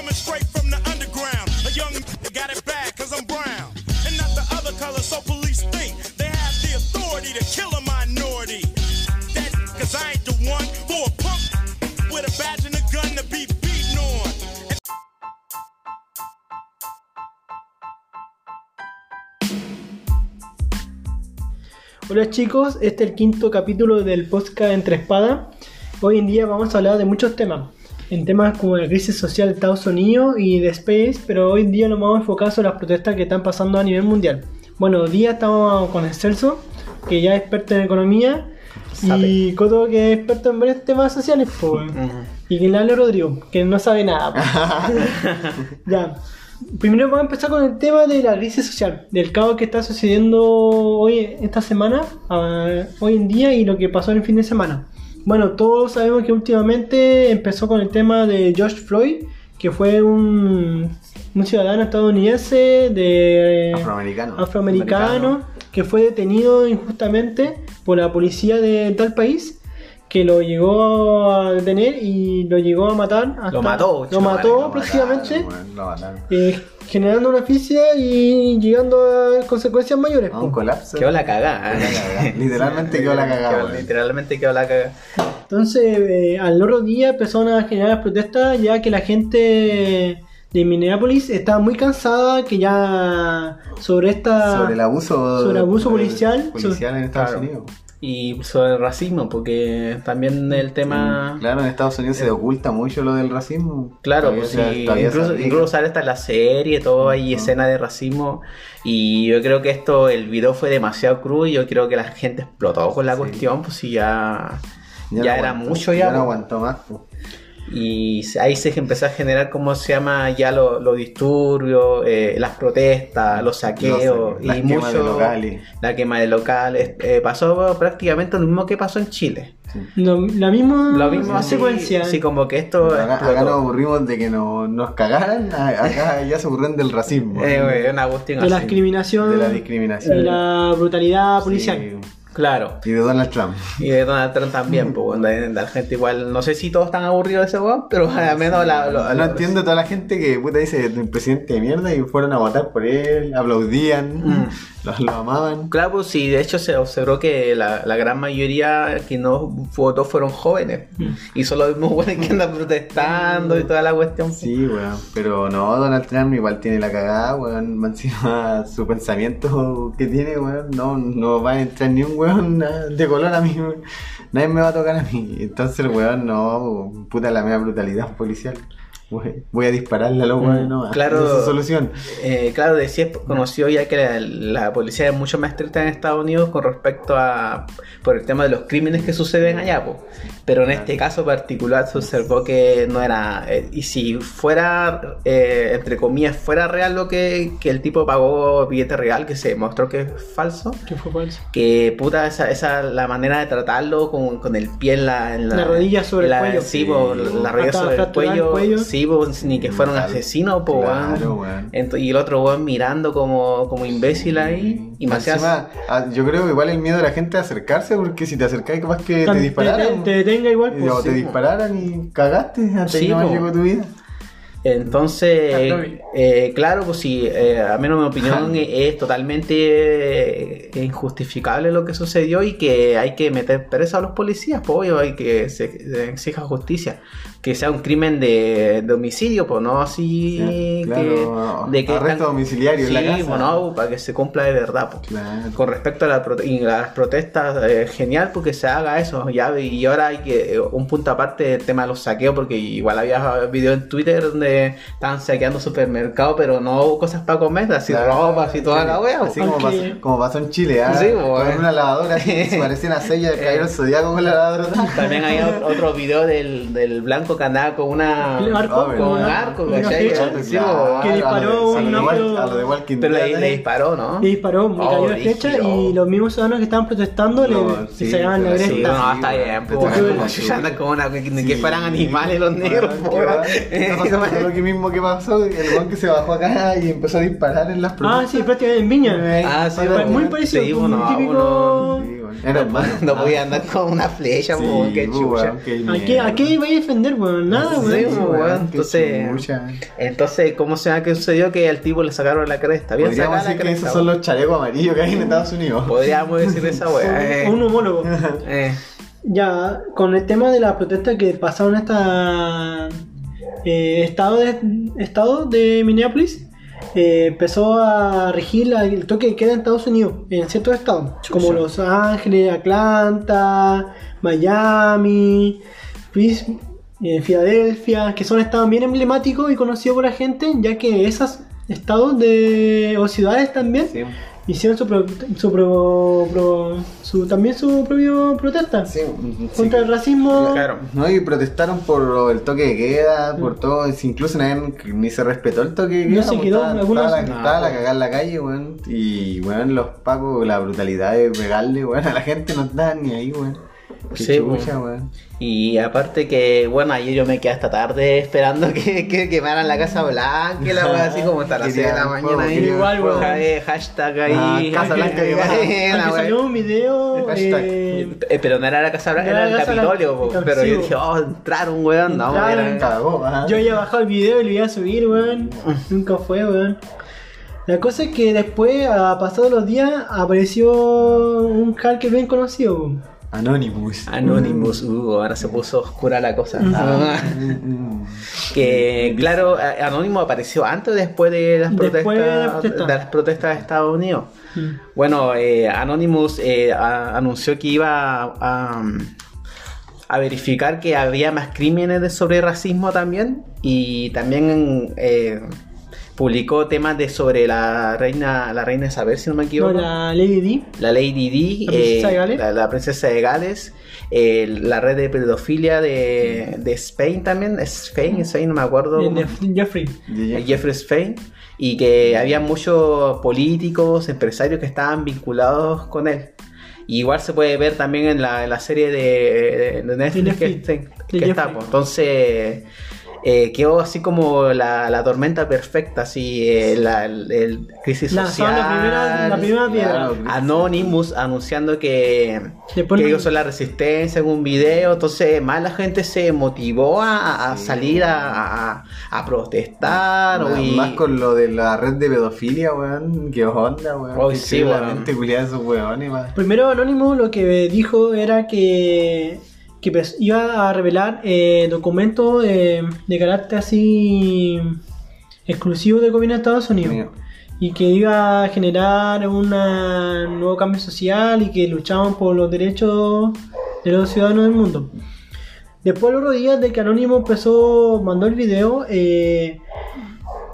coming straight from the underground. A young got it bad cause I'm brown. And not the other color, so police think they have the authority to kill a minority. Badge gun. Hola chicos, este es el quinto capítulo del podcast Entre Espadas. Hoy en día vamos a hablar de muchos temas, en temas como la crisis social de Estados Unidos y de Space, pero hoy en día nos vamos a enfocar sobre las protestas que están pasando a nivel mundial. Bueno, hoy día estamos con el Celso, que ya es experto en economía, y Coto, que es experto en varios temas sociales, pues, y que le habla Rodrigo, que no sabe nada. pues. ya. Primero vamos a empezar con el tema de la crisis social, del caos que está sucediendo hoy, esta semana, ah, hoy en día y lo que pasó en el fin de semana. Bueno, todos sabemos que últimamente empezó con el tema de George Floyd, que fue un, un ciudadano estadounidense de Afroamericano. afroamericano que fue detenido injustamente por la policía de tal país que lo llegó a detener y lo llegó a matar. hasta- Lo mató, Lo mató Lo prácticamente. mataron, weón, lo mataron. Eh, generando una asfixia y llegando a consecuencias mayores. A un colapso. Quedó la cagada. Literalmente quedó la cagada. Literalmente quedó la cagada. Entonces, eh, al otro día empezaron a generar protestas ya que la gente de Minneapolis estaba muy cansada que ya sobre esta Sobre el abuso. sobre abuso policial, Policial en Estados Claro. Unidos. Y sobre el racismo, porque también el tema. Claro, en Estados Unidos se oculta mucho lo del racismo. Claro, pues sí, incluso, sale hasta la serie, todo hay Ujú. escena de racismo y yo creo que esto, el video fue demasiado crudo y yo creo que la gente explotó con la Sí. cuestión, pues si ya, ya, no era aguantó, mucho ya, no pues. aguantó más. pues. Y ahí se empezó a generar, ¿cómo se llama? Ya los lo disturbios, eh, las protestas, los saqueos Los- las y quemas de mucho... locales. La quema de locales, eh, pasó prácticamente lo mismo que pasó en Chile. lo- la misma, Lo mismo secuencia. sí, como que esto Acá, acá nos aburrimos de que no- nos cagaran. Acá ya se aburren del racismo. Eh, güey, una cuestión de la así. discriminación de la y discriminación. la brutalidad policial. Sí. Claro. Y de Donald Trump. Y de Donald Trump también, pues, bueno, la gente igual, no sé si todos están aburridos de ese weón, pero al menos la, lo- no entiendo toda la gente que puta dice el presidente de mierda y fueron a votar por él, aplaudían, Mm. Lo, lo amaban. Claro, pues sí, de hecho se observó que la, la gran mayoría que no votó fueron jóvenes. Y son los mismos buenos que andan protestando y toda la cuestión. Sí, weón. Pero no, Donald Trump igual tiene la cagada, weón. Encima su pensamiento que tiene, weón. No, no va a entrar ni un weón de color a mí, weón. Nadie me va a tocar a mí. Entonces el weón no, puta la mea brutalidad policial. Voy, voy a dispararle a los weones, no. claro. Esa es su solución. Eh, claro, decía, es conocido ya que la, la policía es mucho más estricta en Estados Unidos con respecto a por el tema de los crímenes que suceden allá, po. pero en este caso particular se observó que no era eh, y si fuera eh, entre comillas fuera real lo que, que el tipo pagó billete real que se demostró que es falso Que fue falso. que puta esa, esa la manera de tratarlo con, con el pie en la, en La rodilla sobre el la- cuello. sí, po, la rodilla sobre el fracturar el cuello, cuello. sí ni que fuera un asesino po, Claro, weón. weón. Ento- y el otro weón mirando como, como imbécil ahí. Y más Encima, ah, yo creo que igual el miedo de la gente a acercarse, porque si te acercáis, capaz que te Te, dispararan. te detenga igual, pues, o te dispararan y cagaste hasta Sí, que no llegó tu vida. Entonces, Claro. eh, claro, pues sí, eh, a menos mi opinión es totalmente eh, injustificable lo que sucedió y que hay que meter preso a los policías, pues obvio, hay que se, se exija justicia. Que sea un crimen de, de homicidio, pues no así Sí, claro, que, de que arresto domiciliario en la Sí, casa. pues, no, para que se cumpla de verdad, pues. Claro. Con respecto a la prote- y las protestas, eh, genial porque se haga eso. Ya, y ahora hay que eh, un punto aparte del tema de los saqueos, porque igual había videos en Twitter donde estaban saqueando supermercados, pero no hubo cosas para comer, así Claro. ropa, así toda la wea. Así po. como, pasó, como pasó en Chile, ¿ah? Sí, con una lavadora que se parecía una sella de caer el zodiaco con la lavadora. También hay otro video del, del blanco que andaba con una arco, Ah, con un arco, ¿cachai? que disparó un pero le, ¿eh? disparó, ¿no? Le disparó, me Oh, cayó la flecha y los mismos ciudadanos que estaban protestando le, sacaban la Sí, no, cresta. está bien, pues, andan como una, que, fueran animales los negros. Está pasando lo que mismo que pasó, el weón que se bajó acá y empezó a disparar en las Ah, sí, prácticamente en Viña. Ah, sí, Muy parecido, un bueno, típico... weón. weón. Era hermano. No podía andar con una flecha, Sí, po, qué chucha. weón, qué ¿A qué. ¿A qué iba a defender, weón? Nada, Sí, weón. weón. weón, entonces-. Entonces, ¿cómo se llama que sucedió que al tipo le sacaron la cresta? Bien Podríamos la decir que cresta. esos son weón. los chalecos amarillos que hay en Estados Unidos. Podríamos decir esa weá. eh. Un homólogo. Eh, Ya, con el tema de la protesta que pasaron en esta eh, estado de estado de Minneapolis, eh, empezó a regir la- el toque de queda en Estados Unidos, en ciertos estados, como Los Ángeles, Atlanta, Miami, eh, Filadelfia, que son estados bien emblemáticos y conocidos por la gente, ya que esos estados de, o ciudades también Sí. Hicieron su, pro- su, pro- pro- su- también su propia protesta Sí, contra sí. el racismo. claro. No, y protestaron por el toque de queda, por todo, es- incluso nadie, ni se respetó el toque de No queda. se pues, quedó, estaba, algunos- estaba la, No, estaba la cagada en la calle, weón. Y, weón, los pacos, la brutalidad de pegarle, weón, a la gente no estaban ni ahí, weón. Qué Sí, chucha, weón. Y aparte que, bueno, ayer yo me quedé hasta tarde esperando que, que quemaran la Casa Blanca y la weá así como hasta las 6 de la mañana ahí. Igual, weón. Eh, Hashtag ahí. Ah, Casa Blanca la weá. salió un video. Hashtag. eh, Eh, Pero no era la Casa Blanca, No era era el la Capitolio, po. pero yo dije, oh, entraron, weón, no, ajá. yo había bajado el video y lo iba a subir, weón. Nunca fue, weón. La cosa es que después, a pasados los días, apareció un hacker bien conocido. Anonymous. Anonymous, uh, ahora se puso oscura la cosa. Ah, que claro, Anonymous apareció antes o después de las Después protestas de las protestas. las protestas de Estados Unidos. Mm. Bueno, eh, Anonymous eh, a- anunció que iba a, a- a verificar que había más crímenes de sobre racismo también y también eh, publicó temas de sobre la reina la reina Isabel, si no me No, equivoco. la Lady D. La Lady Di, ¿La princesa de Gales? la, la princesa de Gales, eh, la red de pedofilia de, de Spain también, Spain, Spain, no me acuerdo, de- cómo- de Jeffrey. eh, Jeffrey Spain, y que había muchos políticos, empresarios que estaban vinculados con él. Y igual se puede ver también en la, en la serie de, de Netflix que, está, Jeffrey. pues. Entonces eh, quedó así como la, la tormenta perfecta, así eh, la el, el crisis Lanzaron social. la primera, la primera piedra. Claro. Anonymous anunciando que, Después que ellos son la resistencia en un video, entonces más la gente se motivó a, a Sí. salir a, a- a protestar Más, y- más con lo de la red de pedofilia, weón. Qué onda, weón. Oh, sí, weón. Primero Anonymous lo que dijo era que, que iba a revelar eh, documentos eh, de carácter así exclusivo del gobierno de Estados Unidos y que iba a generar una- un nuevo cambio social y que luchaban por los derechos de los ciudadanos del mundo. Después, los otros días de que Anonymous empezó, mandó el video, eh,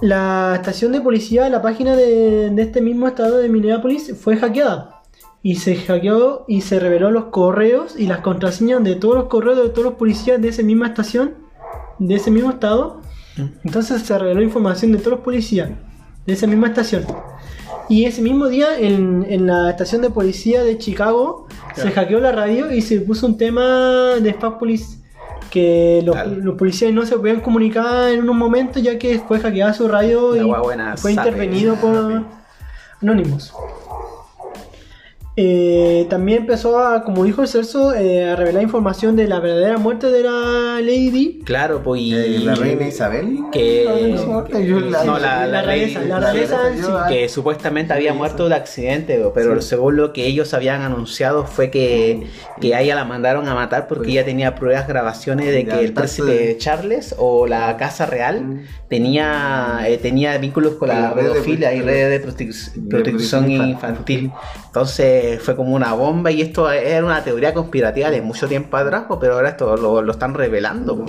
la estación de policía, la página de, de este mismo estado de Minneapolis fue hackeada. Y se hackeó y se reveló los correos y las contraseñas de todos los correos de todos los policías de esa misma estación, de ese mismo estado. Entonces se reveló información de todos los policías de esa misma estación. Y ese mismo día en, en la estación de policía de Chicago se hackeó la radio y se puso un tema de Spam Police que los, los policías no se podían comunicar en unos momentos ya que fue hackeada su radio La y buena, fue intervenido por Anonymous. Eh, también empezó a, como dijo el Celso, eh, a revelar información de la verdadera muerte de la Lady. Claro, pues y... Eh, La reina Isabel. que... Yo la- no, la, la la yo- sí. que supuestamente había Sí, muerto de accidente, pero según lo que ellos habían anunciado fue que, que a ella la mandaron a matar porque Pues- ella tenía pruebas, grabaciones de que el príncipe Charles o la casa real Mm. tenía, eh, tenía vínculos con la la red de pedofilia y redes de protección infantil. Entonces fue como una bomba y esto era una teoría conspirativa de mucho tiempo atrás, pero ahora esto lo, lo están revelando.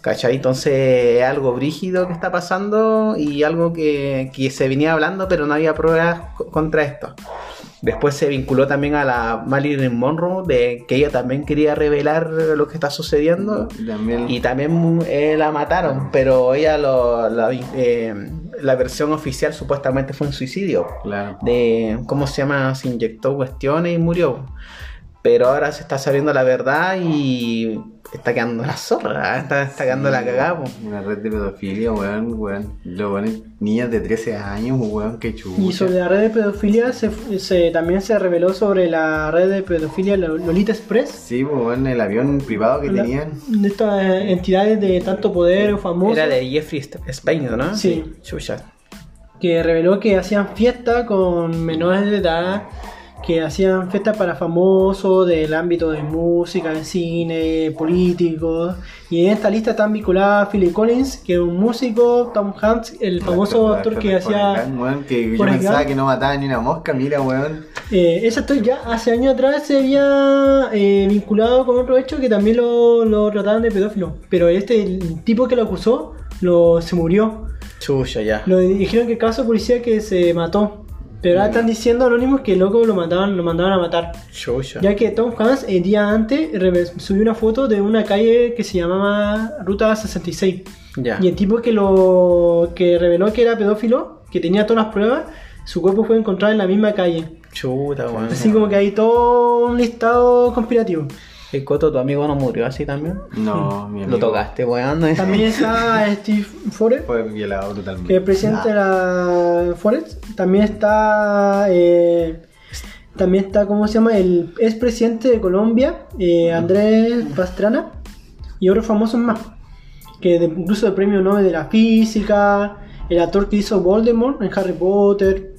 ¿Cachai? Entonces es algo brígido que está pasando y algo que, que se venía hablando, pero no había pruebas co- contra esto. Después se vinculó también a la Marilyn Monroe, de que ella también quería revelar lo que está sucediendo. También. Y también eh, la mataron, pero ella lo- la, eh, la versión oficial supuestamente fue un suicidio. Claro. De cómo se llama, se inyectó cuestiones y murió. Pero ahora se está sabiendo la verdad y está quedando la zorra, está, está quedando la cagada. po. Una red de pedofilia, weón, weón. Lo ponen niñas de 13 años, weón, qué chucha. Y sobre la red de pedofilia se, se- también se reveló sobre la red de pedofilia Lo- Lolita Express. Sí, weón, el avión privado que La- tenían. De estas eh, entidades de tanto poder o famosos. Era de Jeffrey Spain, ¿no? Sí. Chucha. que reveló que hacían fiesta con menores de edad, que hacían fiestas para famosos del ámbito de música, de cine, políticos. Y en esta lista están vinculadas Philip Collins, que es un músico, Tom Hanks, el famoso actor que hacía... Weón, que yo pensaba que no mataba ni una mosca, mira, weón. Eh, ese actor ya hace años atrás se había eh, vinculado con otro hecho que también lo, lo trataban de pedófilo. Pero este el tipo que lo acusó lo, se murió. Chucha, ya. Lo dijeron que el caso policía que se mató. Pero ahora están diciendo anónimos que el loco lo mataban, lo mandaban a matar. Chucha. Ya que Tom Hanks el día antes subió una foto de una calle que se llamaba Ruta 66. Ya. Y el tipo que lo que reveló que era pedófilo, que tenía todas las pruebas, su cuerpo fue encontrado en la misma calle. Chuta, weón. Así como que hay todo un listado conspirativo. El Coto, tu amigo no murió así también. No, mi amigo. Lo tocaste, weón. ¿no? También está Steve Forrest, Fue violado totalmente. que es presidente de la Forest. También está. eh, también está, ¿cómo se llama? El expresidente de Colombia, eh, Andrés Pastrana. Y otros famosos más. Que de- incluso el premio Nobel de la Física. El actor que hizo Voldemort en Harry Potter.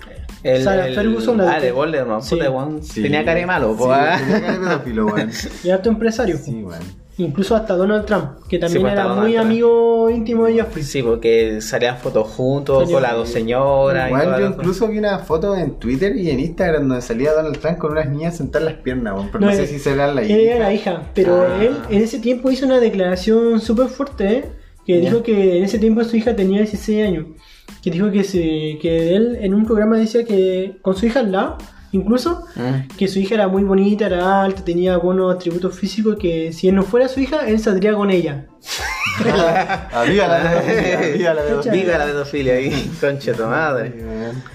El, Sarah el- Ferguson, la Ah, de- de Voldemort. Sí. Puta, weón. Sí. Tenía cara de malo, Sí, po, ah. tenía cara de pedófilo, weón. Y alto empresario. Sí, weón. Incluso hasta Donald Trump, que también pues, era Donald muy Trump. amigo íntimo de Jeffrey. Sí, porque salían fotos juntos con las dos señoras. toda yo incluso vi una foto en Twitter y en Instagram donde salía Donald Trump con unas niñas sentadas en las piernas, weón. Pero no, sé él- si será la él hija. era la hija, pero Ah. él en ese tiempo hizo una declaración súper fuerte, ¿eh? que Ya. dijo que en ese tiempo su hija tenía 16 años. Que dijo que, se, que él en un programa decía que con su hija al lado, incluso, Mm. que su hija era muy bonita, era alta, tenía buenos atributos físicos, que si él no fuera su hija, él saldría con ella. La pedofilia, arriba la pedofilia. Viva la pedofilia ahí, conche tu madre.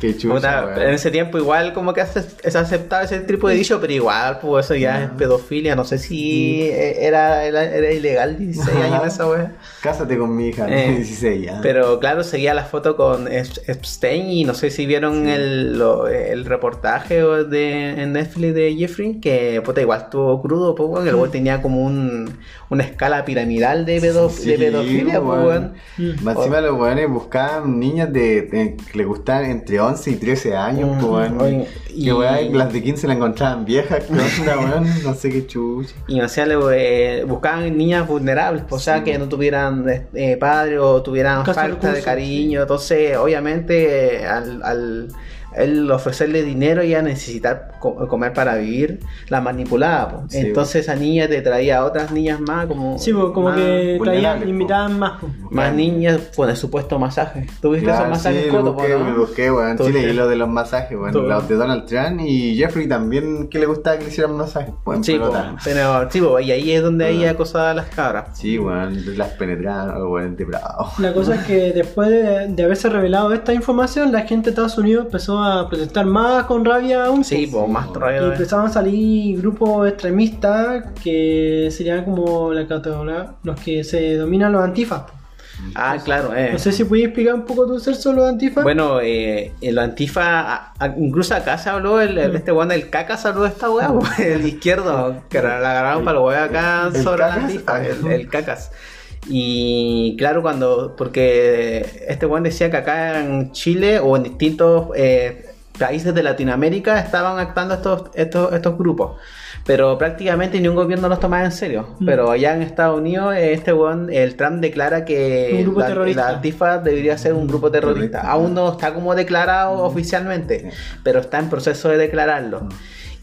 Qué chucha, Puta, en ese tiempo igual como que es aceptado ese tipo de dicho, pero igual, pues eso ya es pedofilia. No sé si eh, era, era, era ilegal 16 años esa wea. Cásate con mi hija, Eh, 16 ya. Pero claro, seguía la foto con Ep- Epstein y no sé si vieron el, lo- el reportaje de, en Netflix de Jeffrey, que puta, igual estuvo crudo, pues, el tenía como un, una escala piramidal de, pedo- Sí, de pedofilia, pues, weón. weón. Mm. Más encima los weones buscaban niñas de, de- que le gustaban entre 11 y 13 años, Mm, pues, weón. oye, Y y- weón, las de 15 la encontraban viejas, que weón, no sé qué chucha. Y o sea, le, eh, buscaban niñas vulnerables, pues, o sea, Sí. que no tuvieran eh, padre o tuvieran Escasos falta de recursos, cariño. Entonces, obviamente, eh, al, al él ofrecerle dinero y a necesitar co- comer para vivir, la manipulaba. Sí, Entonces, esa niña te traía a otras niñas más, como, Sí, pues, como más, que traían, po. invitaban más. pues. más niñas con el supuesto masaje. ¿Tuviste Claro, esos masajes sí, coto, lo busqué, po, no? me busqué. Tú Sí, leí busqué. lo de los masajes. Tú. Los de Donald Trump y Jeffrey también, que le gustaba que le hicieran masajes, weón. Sí, po, pero sí, po, y ahí es donde ahí Ah. acosaba a las cabras. Sí, weón, las penetraban, de bravo. La cosa es que después de, de haberse revelado esta información, la gente de Estados Unidos empezó a protestar más con rabia aún. Sí, pues. más Y rabia. empezaron a salir grupos extremistas que serían como la categoría, los que se dominan los antifas. Ah, claro, eh. No sé si puedes explicar un poco tu ser sobre los antifas. Bueno, eh, el antifa, a- a- incluso acá se habló, el, el- este weón del caca se habló de esta weá, po, el izquierdo, que la agarraron para los weá acá ¿El sobre cacas? antifa, el, el cacas. Y claro, cuando, porque este weón decía que acá en Chile o en distintos eh, países de Latinoamérica estaban actuando estos, estos, estos grupos. Pero prácticamente ni un gobierno los tomaba en serio. Mm. Pero allá en Estados Unidos, este weón, el Trump declara que la, la Antifa debería ser un grupo terrorista. Terrorista. Aún no está como declarado oficialmente, pero está en proceso de declararlo.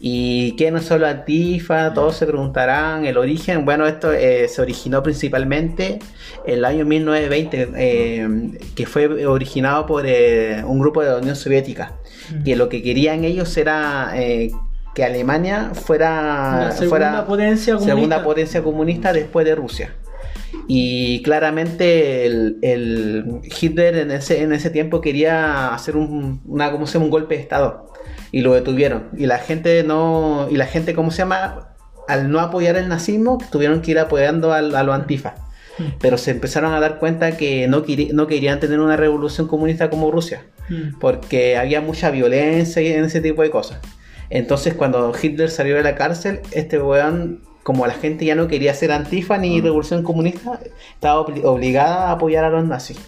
¿Y qué no solo Antifa? Todos se preguntarán el origen. Bueno, esto eh, se originó principalmente en el año 1920, eh, que fue originado por eh, un grupo de la Unión Soviética, que lo que querían ellos era que Alemania fuera, La segunda fuera potencia comunista. segunda potencia comunista después de Rusia. Y claramente el, el Hitler en ese, en ese tiempo quería hacer un, una, ¿cómo se llama? un golpe de estado y lo detuvieron. Y la gente no, y la gente, ¿cómo se llama? al no apoyar el nazismo, tuvieron que ir apoyando al- a, los antifa. Pero se empezaron a dar cuenta que no, no querían tener una revolución comunista como Rusia, Mm. porque había mucha violencia y en ese tipo de cosas. Entonces cuando Hitler salió de la cárcel, este weón, como la gente ya no quería ser antifa ni revolución comunista, estaba obli- obligada a apoyar a los nazis.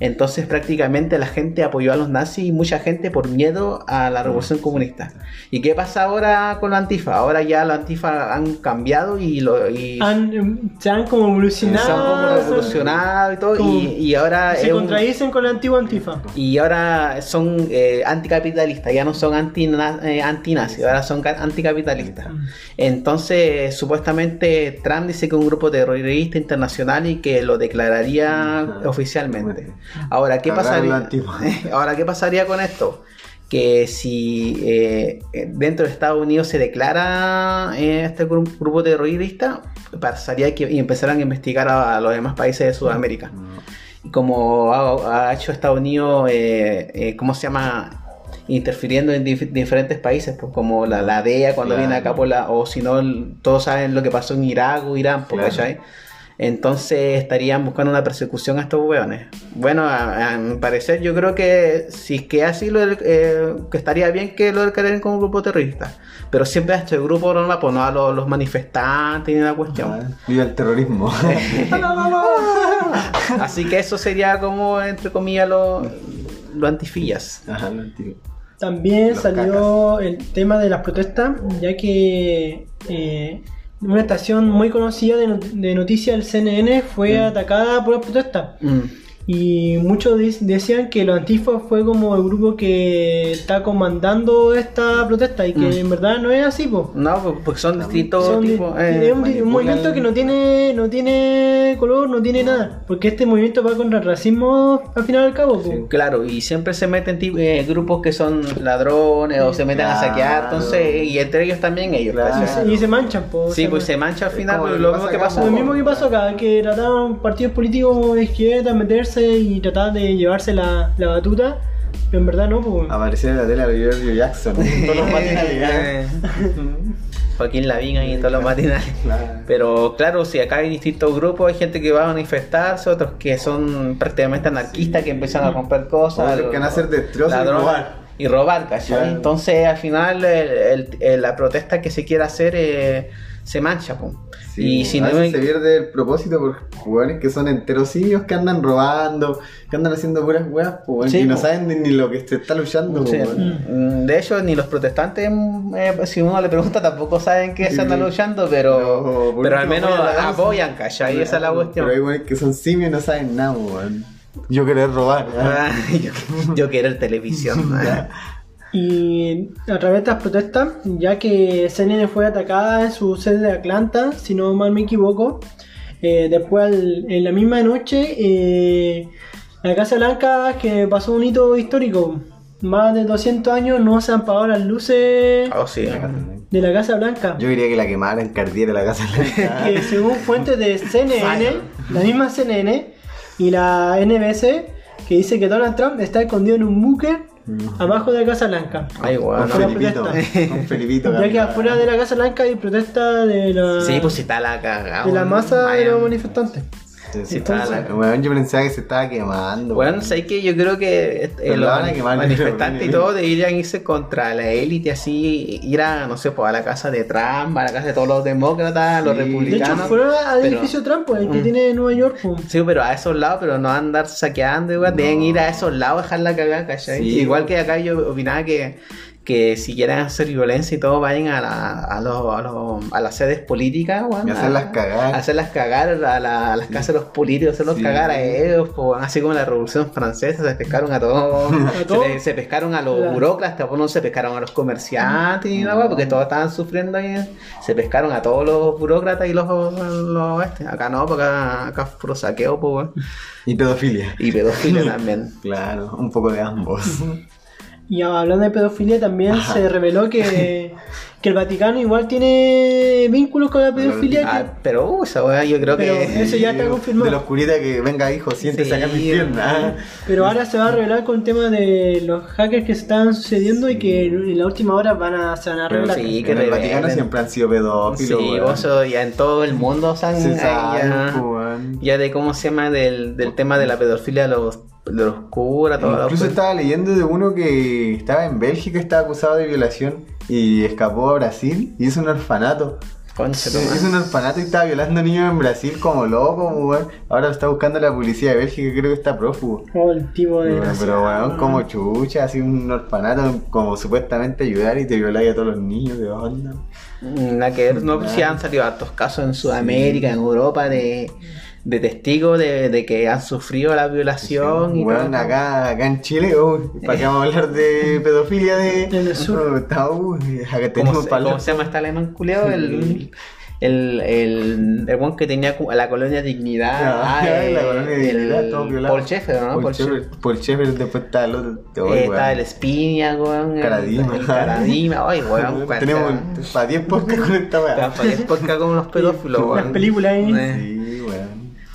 Entonces prácticamente la gente apoyó a los nazis y mucha gente por miedo a la revolución comunista. ¿Y qué pasa ahora con la antifa? Ahora ya los antifa han cambiado y, lo, y Han- em, se han como evolucionado. se han como revolucionado y todo. como- Y, y ahora Se un- contradicen con la antigua antifa. y ahora son eh, anticapitalistas, ya no son anti, eh, antinazis, ahora son ca- anticapitalistas. Entonces, supuestamente Trump dice que es un grupo terrorista internacional y que lo declararía oficialmente. Ahora, ¿qué pasaría? Ahora, ¿qué pasaría con esto? Que si eh, dentro de Estados Unidos se declara eh, este gru- grupo terrorista, pasaría que y empezaran a investigar a, a los demás países de Sudamérica. Y como ha, ha hecho Estados Unidos, eh, eh, ¿cómo se llama? Interfiriendo en dif- diferentes países, pues como la, la DEA cuando Claro. viene acá, por la, o si no, todos saben lo que pasó en Irak o Irán, pues, Claro. ¿cachai? Entonces estarían buscando una persecución a estos hueones. Bueno, a, a mi parecer, yo creo que si es que así, lo del- eh, que estaría bien que lo declaren como un grupo terrorista. Pero siempre a este grupo normal, pues no a los, los manifestantes ni la cuestión. Ah, Viva el terrorismo. Así que eso sería como, entre comillas, los lo antifillas. Ajá, lo antiguo. También Los salió el tema de las protestas, ya que eh, una estación muy conocida de, not- de noticias, el CNN, fue Mm. atacada por las protestas. Mm. Y muchos decían que los antifa fue como el grupo que está comandando esta protesta y que Mm. en verdad no es así, po. No, pues, porque son distintos Son tipos. es eh, un, movimiento que no tiene no tiene color, no tiene nada, porque este movimiento va contra el racismo al final y al cabo. po. Sí. Claro, y siempre se meten ti- eh, grupos que son ladrones o se meten a saquear, entonces, y entre ellos también ellos. Claro. Y se- Y se manchan, po. Sí, se pues se mancha al final, lo mismo que pasó. acá, Lo mismo que pasó acá, que trataban partidos políticos de izquierda meterse y tratar de llevarse la, la batuta, pero en verdad no, pues. Apareció en la tele a Giorgio Jackson. Todos los matinales. Joaquín Lavín ahí en todos los matinales. Pero claro, si acá hay distintos grupos, hay gente que va a manifestarse, otros que son prácticamente anarquistas, que empiezan a romper cosas. Otros que van a hacer destrozos y robar. Y robar, ¿cachai? Claro. Entonces al final el- el- el- la protesta que se quiera hacer eh, se mancha. po. Sí, y si a no veces se pierde el propósito por jugadores que son enterocillos que andan robando, que andan haciendo puras weas, pues, Sí, y no po. saben ni, lo que se está luchando. Sí. pues. Mm, De hecho, ni los protestantes, mm, eh, si uno le pregunta, tampoco saben que Sí. se andan luchando, pero, Pero, al menos apoyan apoyan, ¿cachai? Esa es la cuestión. Pero hay weones que son simios y no saben nada, weón. Yo querer robar. Ah, yo, yo quiero televisión. Y a través de estas protestas, ya que CNN fue atacada en su sede de Atlanta, si no mal me equivoco, eh, después al- en la misma noche, eh, la Casa Blanca que pasó un hito histórico. Más de 200 años no se han apagado las luces Oh, sí. de la Casa Blanca. Yo quería que la quemaran, cardiera la casa. que según fuentes de CNN, la misma CNN y la NBC, que dice que Donald Trump está escondido en un búnker abajo de la Casa Blanca. Ay, Con Felipito. protesta. Con Felipito. Ya que afuera de la Casa Blanca hay protesta de la, Sí, pues si está la cagada. de la masa de Vaya. los manifestantes. Entonces- estaba- weón, yo pensaba que se estaba quemando. Bueno, sé que yo creo que eh, los la van a quemar, manifestantes y todo deberían irse contra la élite, así, ir a, no sé, pues a la casa de Trump, a la casa de todos los demócratas, Sí. los hecho, De hecho, republicanos. fueron al pero- edificio Trump, pues, el que Mm. tiene Nueva York. pues. Sí, pero a esos lados, pero no andar saqueando, igual, deben ir a esos lados a dejar la cagada, ¿cachai? Sí. Igual que acá yo opinaba que, que si quieren hacer violencia y todo, vayan a, la, a, los, a, los- a las sedes políticas, weón, Y hacerlas cagar. hacerlas cagar a, la- a las casas de los políticos, hacerlos Sí. cagar a ellos, pues, weón, así como en la Revolución Francesa, se pescaron a todos, se, todos. pe- se pescaron a los Claro. burócratas, pues, no se pescaron a los comerciantes ni nada, porque todos estaban sufriendo ahí, se pescaron a todos los burócratas y los, los este. acá no, porque acá, acá es puro saqueo, pues, weón. Y pedofilia. Y pedofilia también. Claro, un poco de ambos. Y hablando de pedofilia, también Ajá. se reveló que, que el Vaticano igual tiene vínculos con la pedofilia. Ah, que- pero uh, esa weá yo creo Pero que. eso ya está confirmado. De la oscuridad que venga hijo, siéntese Sí, acá en mi pierna. Pero ahora se va a revelar con el tema de los hackers que están sucediendo y que en la última hora van a, se van a Pero revelar. sí, que en el Vaticano siempre han sido pedófilos. Sí, vos ya en todo el mundo se han- ya, de cómo se llama del, del tema de la pedofilia de los, de los curas, todo Incluso estaba leyendo de uno que estaba en Bélgica, estaba acusado de violación y escapó a Brasil y hizo un orfanato. Concha madre. Hizo un orfanato y estaba violando niños en Brasil como loco, weón. Ahora lo está buscando la policía de Bélgica, creo que está prófugo. Oh, el tipo de. Bueno, pero weón, como chucha, así un orfanato, como supuestamente ayudar y te violáis a todos los niños de onda. Nada que ver, no, pues sí han salido hartos casos en Sudamérica, en Europa, de, de testigos de, de que han sufrido la violación y Weón, todo. acá, acá en Chile, uy, ¿para qué vamos a hablar de pedofilia de... En el sur. Está, uy, acá ¿Cómo, tenemos para cómo hablar. se llama este alemán culeado? El, el, el, el weón que tenía cu- la colonia Dignidad. Ah, el- la colonia de el dignidad, todo violado. Paul Schaeffer, ¿no? Paul después está el otro. Eh, está el Espinia, weón. el- Caradima. El Caradima. Ay, weón. Tenemos para 10 podcasts con esta weá. aparece podcast como los pedófilos, Las weón. películas ahí. Eh. Sí, weón.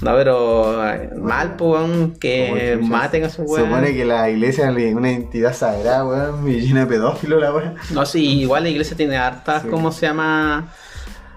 No, pero mal, pues, weón, que maten a Se weón. supone que la iglesia es una entidad sagrada, weón, y llena de pedófilos la weá. No, sí, igual la iglesia tiene hartas, Sí. ¿cómo se llama?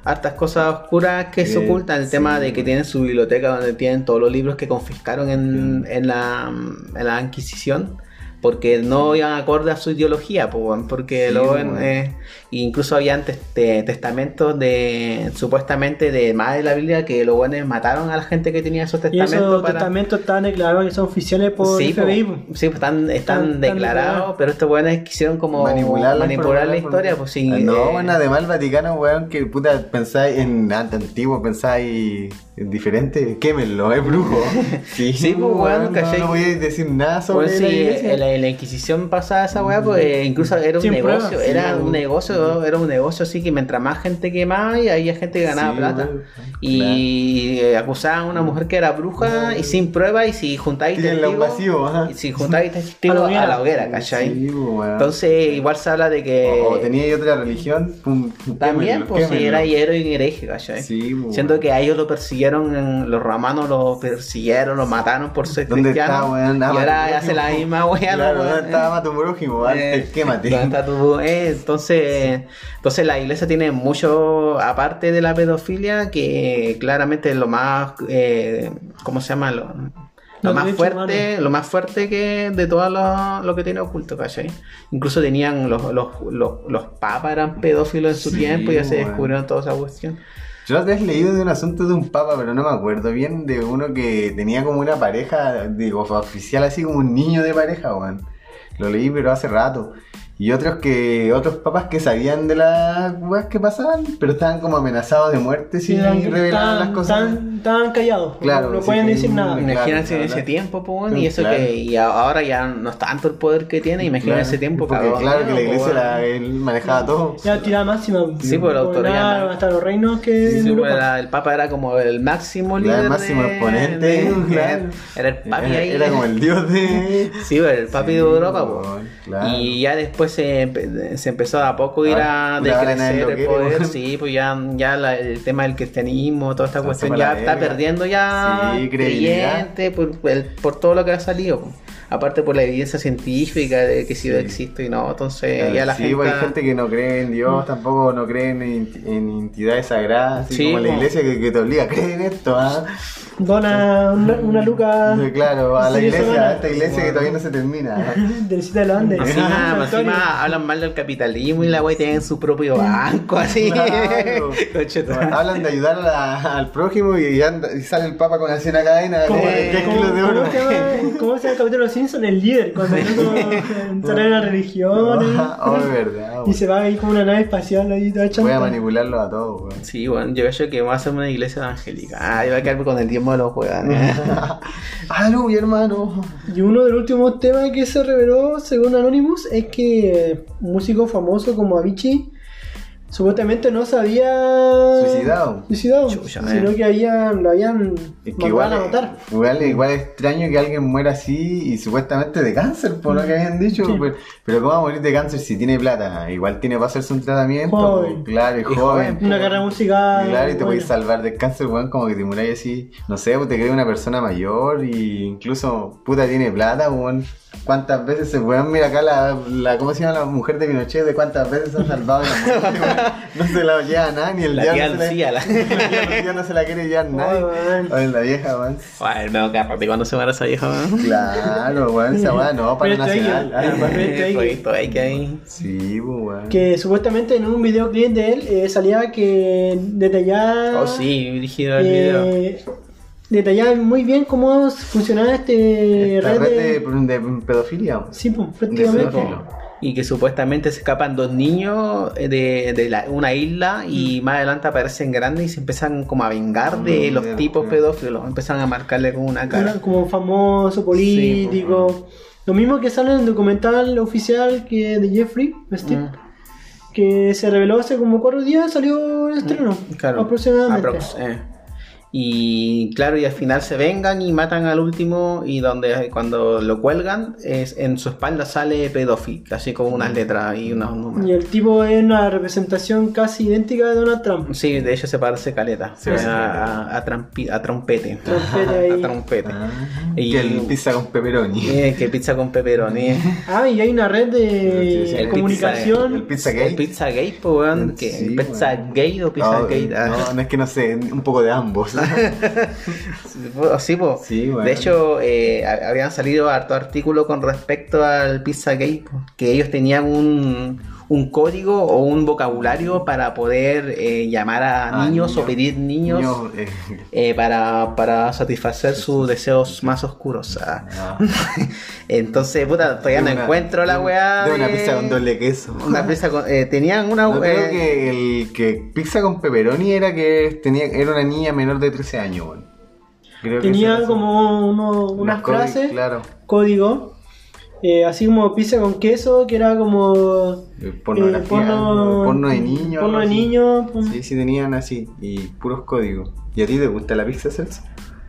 Hartas cosas oscuras que se Eh, ocultan. El sí. tema de que tienen su biblioteca donde tienen todos los libros que confiscaron en, en, la, en la Inquisición. Porque no iban acorde a su ideología, pues, porque Sí, luego eh, incluso habían tes- te- testamentos de supuestamente de más de la Biblia que los buenos mataron a la gente que tenía esos Y testamentos. esos para- testamentos están declarados que son oficiales por sí, FBI. po, sí, pues, están, están declarados, declarados. pero estos buenos quisieron como manipular manipular, la historia, pues sí. No, eh, bueno, además el Vaticano, weón, que puta pensáis en antiguo, pensáis en diferente, quémenlo, es brujo. Sí, Sí, pues, weón, no, voy a decir nada sobre Pues la iglesia. la, en la Inquisición pasada esa weá, pues eh, incluso era un Sin negocio, pruebas, era sí, un negocio, era un negocio así que mientras más gente quemaba y había gente que ganaba Sí, plata. Y eh, acusaban a una mujer que era bruja y sin prueba y si juntáis testigos, y si juntáis testigos A la a hoguera. la hoguera, ¿cachai? Sí, weón. Entonces igual se habla de que o, o teníais otra religión, pum, también pues si era héroe y hereje, ¿cachai? Sí, weón. Siento que a ellos lo persiguieron, en- los romanos lo persiguieron, lo mataron por ser ¿Dónde cristianos. y ahora hace la misma weá, Claro, ¿no, ¿dónde estaba Ama tu prójimo? Eh, quémate. ¿dónde está tu- eh, entonces, entonces la iglesia tiene mucho, aparte de la pedofilia, que claramente es lo más, eh, ¿cómo se llama? Lo, lo más fuerte, lo más fuerte que de todo lo, lo que tiene oculto, ¿cachai? Incluso tenían los, los, los, los papas eran pedófilos en su Sí, tiempo y ya se weón. descubrieron toda esa cuestión. Yo otra vez leído de un asunto de un papa, pero no me acuerdo bien, de uno que tenía como una pareja, digo, oficial así como un niño de pareja, weón. Lo leí pero hace rato. Y otros que, otros papas que sabían de las weas que pasaban, pero estaban como amenazados de muerte si Sí, revelaban las cosas. estaban- estaban callados. Claro, no sí, pueden que- decir nada. Claro, Imagínense en ese tiempo, pues, bueno, y eso claro. que y ahora ya no es tanto el poder que tiene, imagínense Claro, ese tiempo, Porque claro que la ¿no? iglesia Pues, la- él manejaba todo. Ya tirada máxima. Sí, pues, la autoridad, ¿no? hasta los reinos que Sí, pues, era- el Papa era como el máximo Era líder. el máximo exponente, de- claro. Era el papi Era, ahí. era como el dios de. Sí, pues, el papi de Europa, pues. Y ya después se, se empezó a poco ir Ah, a decrecer el poder. Sí, pues ya, ya la- el tema del cristianismo, toda esta cuestión ya está perdiendo ya Sí, creyente por, todo lo que ha salido. pues. Aparte por la evidencia científica de que si Sí. existe y no, entonces ya la sí, gente... pues hay gente que no cree en Dios, tampoco no cree en, en entidades sagradas, así Sí, como la iglesia que, que te obliga a creer en esto, ¿ah? Dona una, una luca. Sí, Claro, a la Sí, iglesia, dona. a esta iglesia que todavía no se termina. Del sitio de los Andes. Encima, hablan mal del capitalismo y la wey tienen su propio banco así. Claro. Hablan de ayudar a la- al prójimo y, anda- y sale el papa con así una cadena ¿Cómo, de 10 cómo- kilos de oro. cómo se llama, ¿Cómo se llama el capítulo de los Simpsons? El líder, cuando el otro entra en las religiones Oh, es verdad. y se va ahí como una nave espacial ahí toda. Voy a manipularlo a todos, weón. Sí, bueno, yo creo que va a ser una iglesia evangélica. Ah, yo voy a quedar con el tiempo los juegan. no, mi hermano. Y uno de los últimos temas que se reveló, según Anonymous, es que un músico famoso como Avicii supuestamente no se había Suicidado. suicidado, Chucha, sino eh. que habían, lo habían Es que mandado igual, a es- matar. igual, igual es extraño que alguien muera así y supuestamente de cáncer, por lo que habían dicho. Sí. Pero, pero ¿cómo va a morir de cáncer si tiene plata? Igual tiene para hacerse un tratamiento. Joven. Claro, es joven. Una carrera musical. Claro, y te bueno. puedes salvar del cáncer, weón, como que te muráis así. No sé, pues, te crees una persona mayor y incluso, puta, tiene plata, weón. ¿Cuántas veces se weón? Mira acá la, la, ¿cómo se llama la mujer de Pinochet? ¿De cuántas veces se ha salvado de la muerte? No se la lleva nada, ni el La diablo la- la... Lucía no se la quiere llevar nadie. weón. Oye, la vieja, weón. Ay, me carrete cuando se muera esa vieja, weón. Claro, weón, esa weón no, para nacional. ahí que hay. Sí, weón. Que supuestamente en un videoclip de él eh, salía que detallaba. Oh, sí, dirigido el video. Eh, detallaba muy bien cómo funcionaba este Esta red, red de. de, de pedofilia. Sí, pues, prácticamente. Y que supuestamente se escapan dos niños de, de la- una isla y más adelante aparecen grandes y se empiezan como a vengar de Mm, los de- tipos pedófilos. Empiezan a marcarle con una Era cara. como famoso, político. Lo mismo que sale en el documental oficial que de Jeffrey Epstein, Mm. que se reveló hace como cuatro días, salió el estreno. Claro, aproximadamente. aprox, eh. Y claro, y al final se vengan y matan al último y donde cuando lo cuelgan es, en su espalda sale pedófil, así como unas letras y unos números. Y el tipo es una representación casi idéntica de Donald Trump. Sí, de hecho se parece caleta. Sí, a, sí. a- a trampi- a trompete. Trompete ahí. a trompete. Ah, Y- que el pizza con pepperoni. Eh, que pizza con pepperoni. Ah, y hay una red sí, de sí. El comunicación. El pizza El gate. pizza gate, pues, weón. que Sí, ¿Pizza weón. gate o pizza No, gate? Ah. no, no es que no sé, un poco de ambos. Sí, po. Sí, weón. De hecho, eh, ha- habían salido harto artículos con respecto al Pizzagate, po, que ellos tenían un, un código o un vocabulario para poder eh, llamar a Ah, niños o pedir niños Niños, eh, eh, para, para satisfacer sus deseos más oscuros. ah. ah, Entonces, puta, todavía de no una- encuentro la de- weá. De una pizza con doble queso. Una pizza con. eh, tenían una. No, creo que el que pizza con pepperoni era que tenía era una niña menor de 13 años. Creo Tenía como uno- unas códigos, frases, Claro. código, eh, así como pizza con queso, que era como eh, Pornografía, eh, porno, porno de niños. porno de pum. Sí, sí, tenían así. Y puros códigos. ¿Y a ti te gusta la pizza, Celso?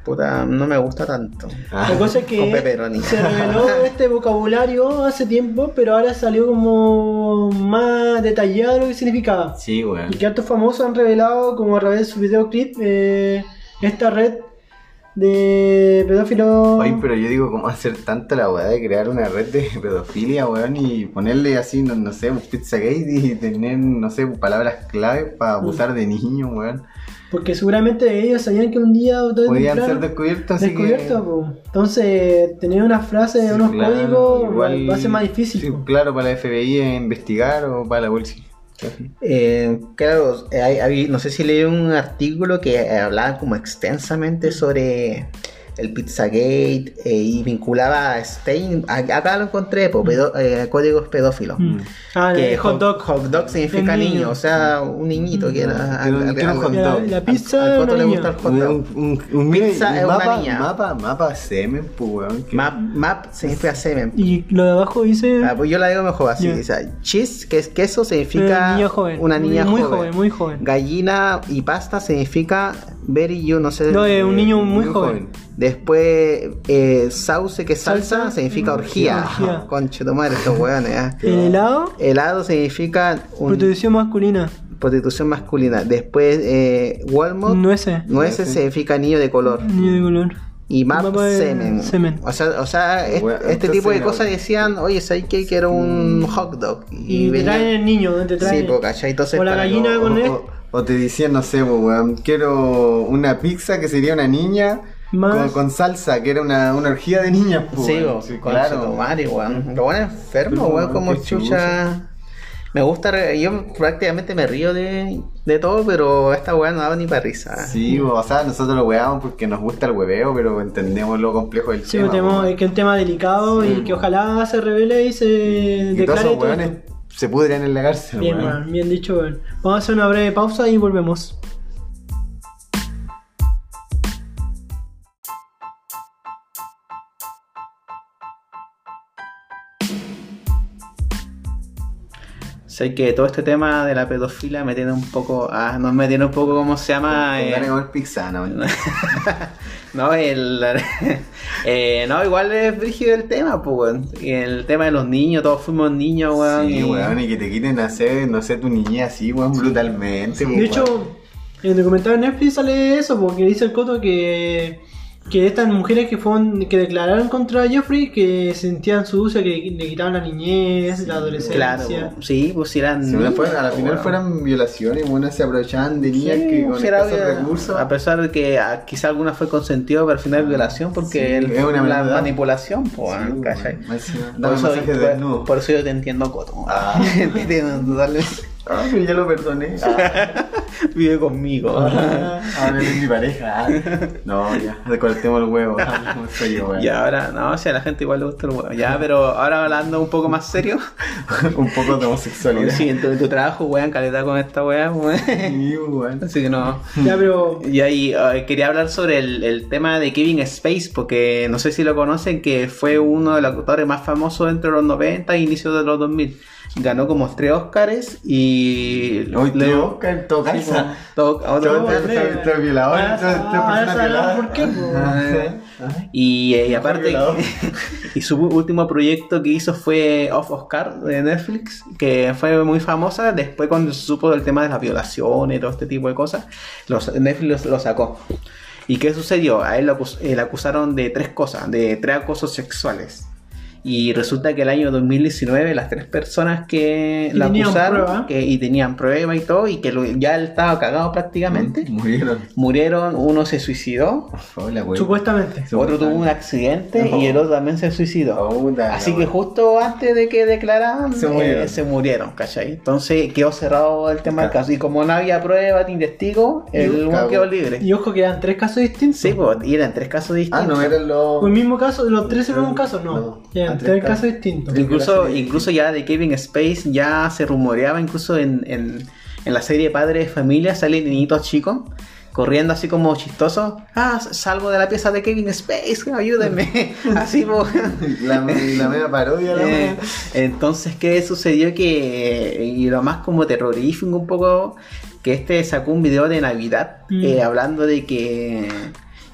Puta, no me gusta tanto. Ah. La cosa es que se reveló este vocabulario hace tiempo, pero ahora salió como más detallado lo que significaba. Sí, weón. Y que altos famosos han revelado, como a través de su videoclip, eh, esta red de pedófilos. Oye, pero yo digo, ¿cómo hacer tanta la weá de crear una red de pedofilia, weón? Y ponerle así, no, no sé, un Pizzagate y tener, no sé, palabras clave para abusar de niños, weón. Porque seguramente ellos sabían que un día o todo Podían ser descubiertos, así que... Entonces, tener unas frases, Sí, unos claro, códigos, igual- va a ser más difícil. sí, claro, para la FBI es investigar o para la policía. Eh, claro, hay- hay- no sé si leí un artículo que hablaba como extensamente sobre el Pizzagate eh, y vinculaba a Stein. a- Acá lo encontré, po, pedo- eh, códigos pedófilos. Mm. Ah, Que hot dog. Hot dog significa niño. niño. o sea, un niñito que era. Quiero- quiero un hot La, dog. la pizza al Coto una le gusta el hot dog. Un, un, un, Pizza un es una mapa, niña. mapa, mapa semen, pues, weón. que- Map, map significa semen. Y lo de abajo dice. Ah, pues yo la digo mejor así. Ya. o sea, cheese, que es queso, significa eh, niña joven. una niña muy joven. joven. Muy joven. Gallina y pasta significa very you, no sé. No, es un eh, niño muy, muy joven. joven. Después, eh, sauce, que es salsa, Salsa, significa mm, orgía. orgía. Conche tu madre, estos weones. ah. El helado, Helado significa un- prostitución masculina. prostitución masculina. Después, eh, Walmart, Nueces. nueces significa niño de color. Niño de color. Y map, semen. semen. O sea, o sea es- Bueno, este entonces tipo de cosas decían, oye, ¿sabes qué? Quiero un hot dog. Y, te venía- traen el niño, te traen. Sí, pues, ¿cachai? Entonces, o la gallina O, con o- esto. o te decían, no sé, weón, quiero una pizza que sería una niña Más- con, con salsa, que era una, una orgía de niñas, pues, Sí, conche claro. tu madre, weón. Lo bueno enfermo, Pero, weón, como chucha. Me gusta, re- yo prácticamente me río de, de todo, pero esta weá no daba ni para risa. Sí, bo, o sea, nosotros lo weamos porque nos gusta el hueveo, pero entendemos lo complejo del Sí, tema. es que es un tema delicado Sí, y que ojalá se revele y se Y todos declare esos todo se pudren en la cárcel, Bien, weón, bien dicho, weón. Vamos a hacer una breve pausa y volvemos. Sé que todo este tema de la pedofilia me tiene un poco. Ah, no me tiene un poco, ¿cómo se llama? Eh, comer pizza, no, no, el, eh, no, igual es brígido el tema, pues, weón. El tema de los niños, todos fuimos niños, weón. Sí, y- weón, y que te quiten hacer, no sé, tu niñez así, weón, brutalmente. De weón. hecho, en el documental de Netflix sale eso, porque dice el Coto que, que estas mujeres que fueron, que declararon contra Jeffrey, que sentían su uso, que le quitaban la niñez, la adolescencia. Claro, sí, pues eran. Fueran- a la final weón. fueron violaciones, bueno, se aprovechaban de niñas Sí, que con escasos viola- recursos. A pesar de que ah, quizá alguna fue consentido, pero al final es violación porque Sí, el- es una la manipulación, pues, Sí, weón, ¿cachai? encima, Por eso, por eso yo te entiendo, Coto. Ah. Te entiendo totalmente. Ah, pero ya lo perdoné. Ah, Vive conmigo. ah, ahora eres mi pareja. ah. No, ya, recortemos el huevo. Ah. Y ahora, no, o sea, a la gente igual le gusta el huevo. Ya, pero ahora hablando un poco más serio. Un poco de homosexualidad. Sí, en tu, en tu trabajo, weón, caleta con esta weá, weón. Sí, weón. Así que no. Ya, pero Y ahí quería hablar sobre el, el tema de Kevin Space, porque no sé si lo conocen, que fue uno de los actores más famosos entre los 90 e inicios de los 2000. Ganó como tres Oscars y... Hoy le- Oscar, en todo Sí, caso. otro- este violador, Ah, ah, ah. ¿por qué? Ah, Y, eh, y aparte, y su último proyecto que hizo fue Off Oscar de Netflix, que fue muy famosa. Después, cuando se supo del tema de las violaciones y todo este tipo de cosas, los, Netflix lo sacó. ¿Y qué sucedió? A él lo acus- eh, le acusaron de tres cosas, de tres acosos sexuales. Y resulta que el año 2019 las tres personas que Y la acusaron prueba. que, y tenían prueba y todo, y que lo- ya él estaba cagado prácticamente, Murieron. murieron, uno se suicidó, supuestamente. otro tuvo un accidente y el otro también se suicidó. Así que justo antes de que declararan, Se eh, murieron. se murieron, ¿cachai? Entonces quedó cerrado el tema del caso. Y como no había prueba ni testigo, el uno quedó libre. Y ojo que eran tres casos distintos. Sí, pues, y eran tres casos Ah, distintos. no eran los. ¿Fue el mismo caso? ¿Los tres eran un caso? No. No. Eran Ah, tres casos distintos. Incluso, incluso ya de Kevin Space ya se rumoreaba, incluso en, en, en la serie Padre de Familia sale niñitos chicos corriendo así como chistoso. Ah, salgo de la pieza de Kevin Space, ayúdenme. así, pues. La, la media parodia, la Eh, entonces, ¿qué sucedió? Que, y lo más como terrorífico un poco, que este sacó un video de Navidad Mm. eh, hablando de que,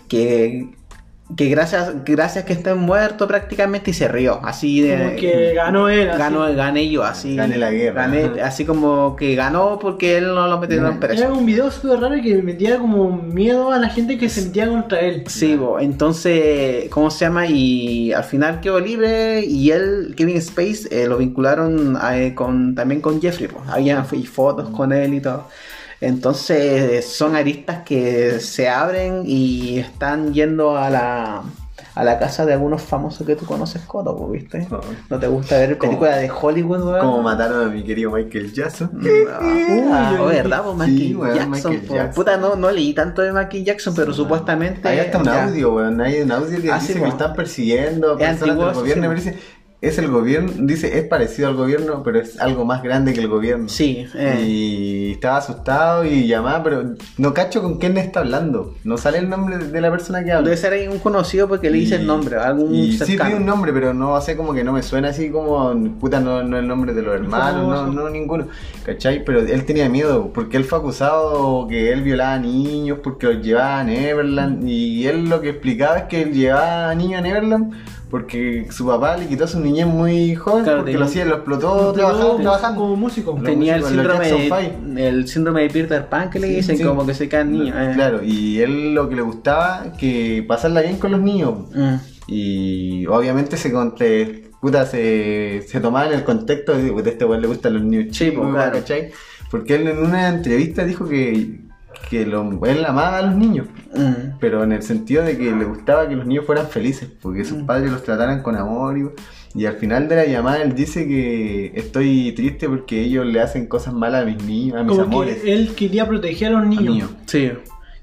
que, que gracias, gracias que estén muertos prácticamente y se rió, así de... Como que ganó él. así. Ganó, gané yo, así. Gané la guerra. gané- así como que ganó porque él no lo metieron Gané. preso. Era un video súper raro que metía como miedo a la gente que se metía contra él. Sí, bo, entonces, ¿cómo se llama? Y al final quedó libre y él, Kevin Space, eh, lo vincularon eh, con, también con Jeffrey. bo. Había fotos con él y todo. Entonces, son aristas que se abren y están yendo a la, a la casa de algunos famosos que tú conoces, Coto, ¿viste? Oh. ¿No te gusta ver películas de Hollywood, weón? Como mataron a mi querido Michael Jackson. Ah, Uy, oh, ¿verdad? Pues sí, Michael weón, Jackson. Michael po. Jackson. Puta, no, no leí tanto de Michael Jackson, pero supuestamente. Hay hasta un ya. audio, weón. Hay un audio que Ah, dice sí, que lo están persiguiendo. Es Personas antiguo, del gobierno. sí, pero dice, es el gobierno. Dice, es parecido al gobierno, pero es algo más grande que el gobierno. Sí, eh. Y estaba asustado y llamaba, pero no cacho con quién está hablando. No sale el nombre de la persona que habla. Debe ser ahí un conocido porque le dice el nombre, algún y sí tiene un nombre, pero no hace como que no me suena así como puta no, no el nombre de los hermanos, no, famoso. no ninguno. ¿Cachai? Pero él tenía miedo, porque él fue acusado que él violaba niños, porque los llevaba a Neverland, y él lo que explicaba es que él llevaba a niños a Neverland porque su papá le quitó a su niñez muy joven, Claro, porque tenía- lo hacía, lo explotó trabajando, como- trabajando. Como músico. Tenía el síndrome, de, el síndrome de Peter Pan que le Sí, dicen sí. como que se caen niños. eh. Claro, y él lo que le gustaba que pasarla bien con los niños. Mm. Y obviamente se conte, puta, se, se tomaba en el contexto de, de este weón le gustan los niños Sí, chicos, claro. ¿cachai? Porque él en una entrevista dijo que, que lo- él amaba a los niños, Mm. pero en el sentido de que le gustaba que los niños fueran felices, porque Mm. sus padres los trataran con amor y, y al final de la llamada él dice que estoy triste porque ellos le hacen cosas malas a mis niños, a mis Como amores. que él quería proteger a los a niños. Sí.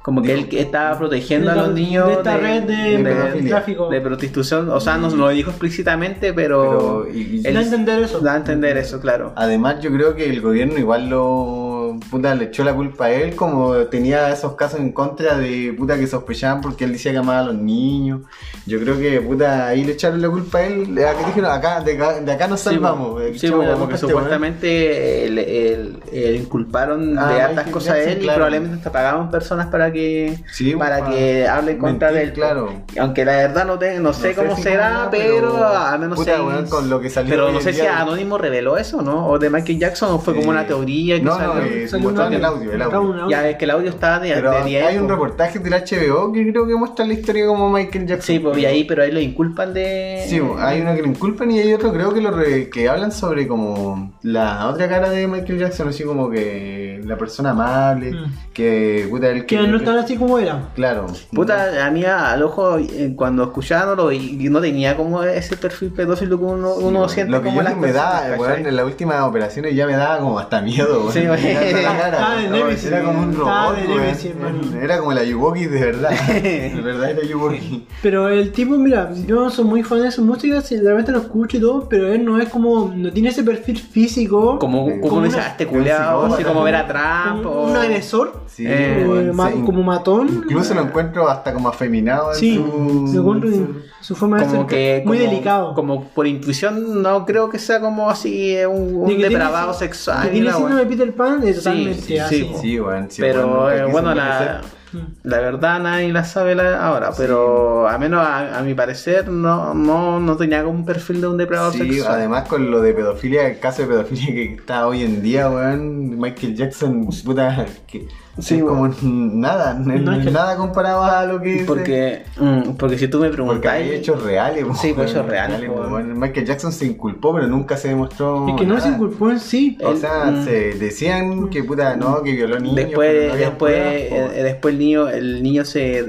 Como que él que estaba protegiendo De a los niños de esta red de, tráfico. de prostitución. O sea, no lo dijo explícitamente, pero, Pero, y- y- Da a entender eso. da a entender eso, claro. Además, yo creo que el gobierno igual lo, puta, le echó la culpa a él, como tenía esos casos en contra de puta que sospechaban porque él decía que amaba a los niños. Yo creo que puta, ahí le echaron la culpa a él. A que dijeron, acá, de, acá- de acá nos salvamos. eh, Sí, echamos la porque este supuestamente el, el- el inculparon Ah, de hartas Michael cosas a él y probablemente te pagaban personas para que Sí, para para que hable en contra mentir, de él. claro. Aunque la verdad no, te- no sé No sé cómo si será, pero, pero, al menos puta, sé- weón, con lo que salió Pero no sé si Anónimo reveló eso, ¿no? O de Michael Jackson o fue como Eh, una teoría que no, salió. no, el audio. el audio. Ya es que el audio estaba de, Pero de hay un reportaje del HBO que creo que muestra la historia como Michael Jackson. Sí, pues y ahí, pero ahí lo inculpan de. Sí, hay uno que lo inculpan y hay otro creo que lo re- que hablan sobre como la otra cara de Michael Jackson, así como que la persona amable, Mm. Que puta el Que no están así como era. Claro. Puta, a mí al ojo, eh, cuando escuchaba no lo vi, y no tenía como ese perfil pedófilo que uno, Sí, uno siente Lo que como yo las que me da, weón, en las últimas operaciones ya me daba como hasta miedo, weón. Sí, weón. Era como un robot, weón. Era como la Yuwoki de verdad. de verdad era Yuwoki. Pero el tipo, mira, yo no soy muy fan de su música, si realmente lo escucho y todo, pero él no es como, no tiene ese perfil físico, Como, Eh, como como ah, este un culeado, así como ver a Trump un agresor, Sí, Eh, weón, ma- sí. como matón. Incluso lo encuentro hasta como afeminado en Sí, su... encuentro en su forma de como ser que muy como- delicado. como por intuición no creo que sea como así eh, un, un De que tiene- depravado que sexual tiene síndrome de. Peter Pan es Sí, totalmente sí, así. sí. Sí, weón. sí, pero nunca eh, bueno la, envejecer. La verdad nadie la sabe la- ahora pero a menos a, a mi parecer no, no, no tenía como un perfil de un depravado Sí, sexual además con lo de pedofilia, el caso de pedofilia que está hoy en día, weón, Michael Jackson, puta, que Sí, es como nada, no es No, es que- nada comparado a lo que porque mm, porque si tú me Porque preguntas hay hechos reales, Sí, pues, hechos reales, weón. Michael Jackson se inculpó, pero nunca se demostró. Es que no se inculpó en sí. O El- sea, mm. se decían que puta, no, que violó niños. después no después eh, después el niño el niño se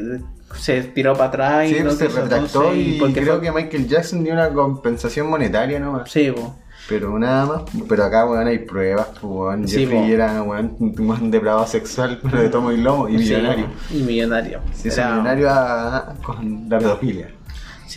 se tiró para atrás Sí, y no se retractó y porque creo fue- que Michael Jackson dio una compensación monetaria nomás. sí po. Pero nada más. Pero acá, weón, hay pruebas, weón. Sí, Jeffrey po. era, weón, un depravado sexual, pero de tomo y lomo, y Sí, millonario. y millonario Era- millonario a- con la pedofilia.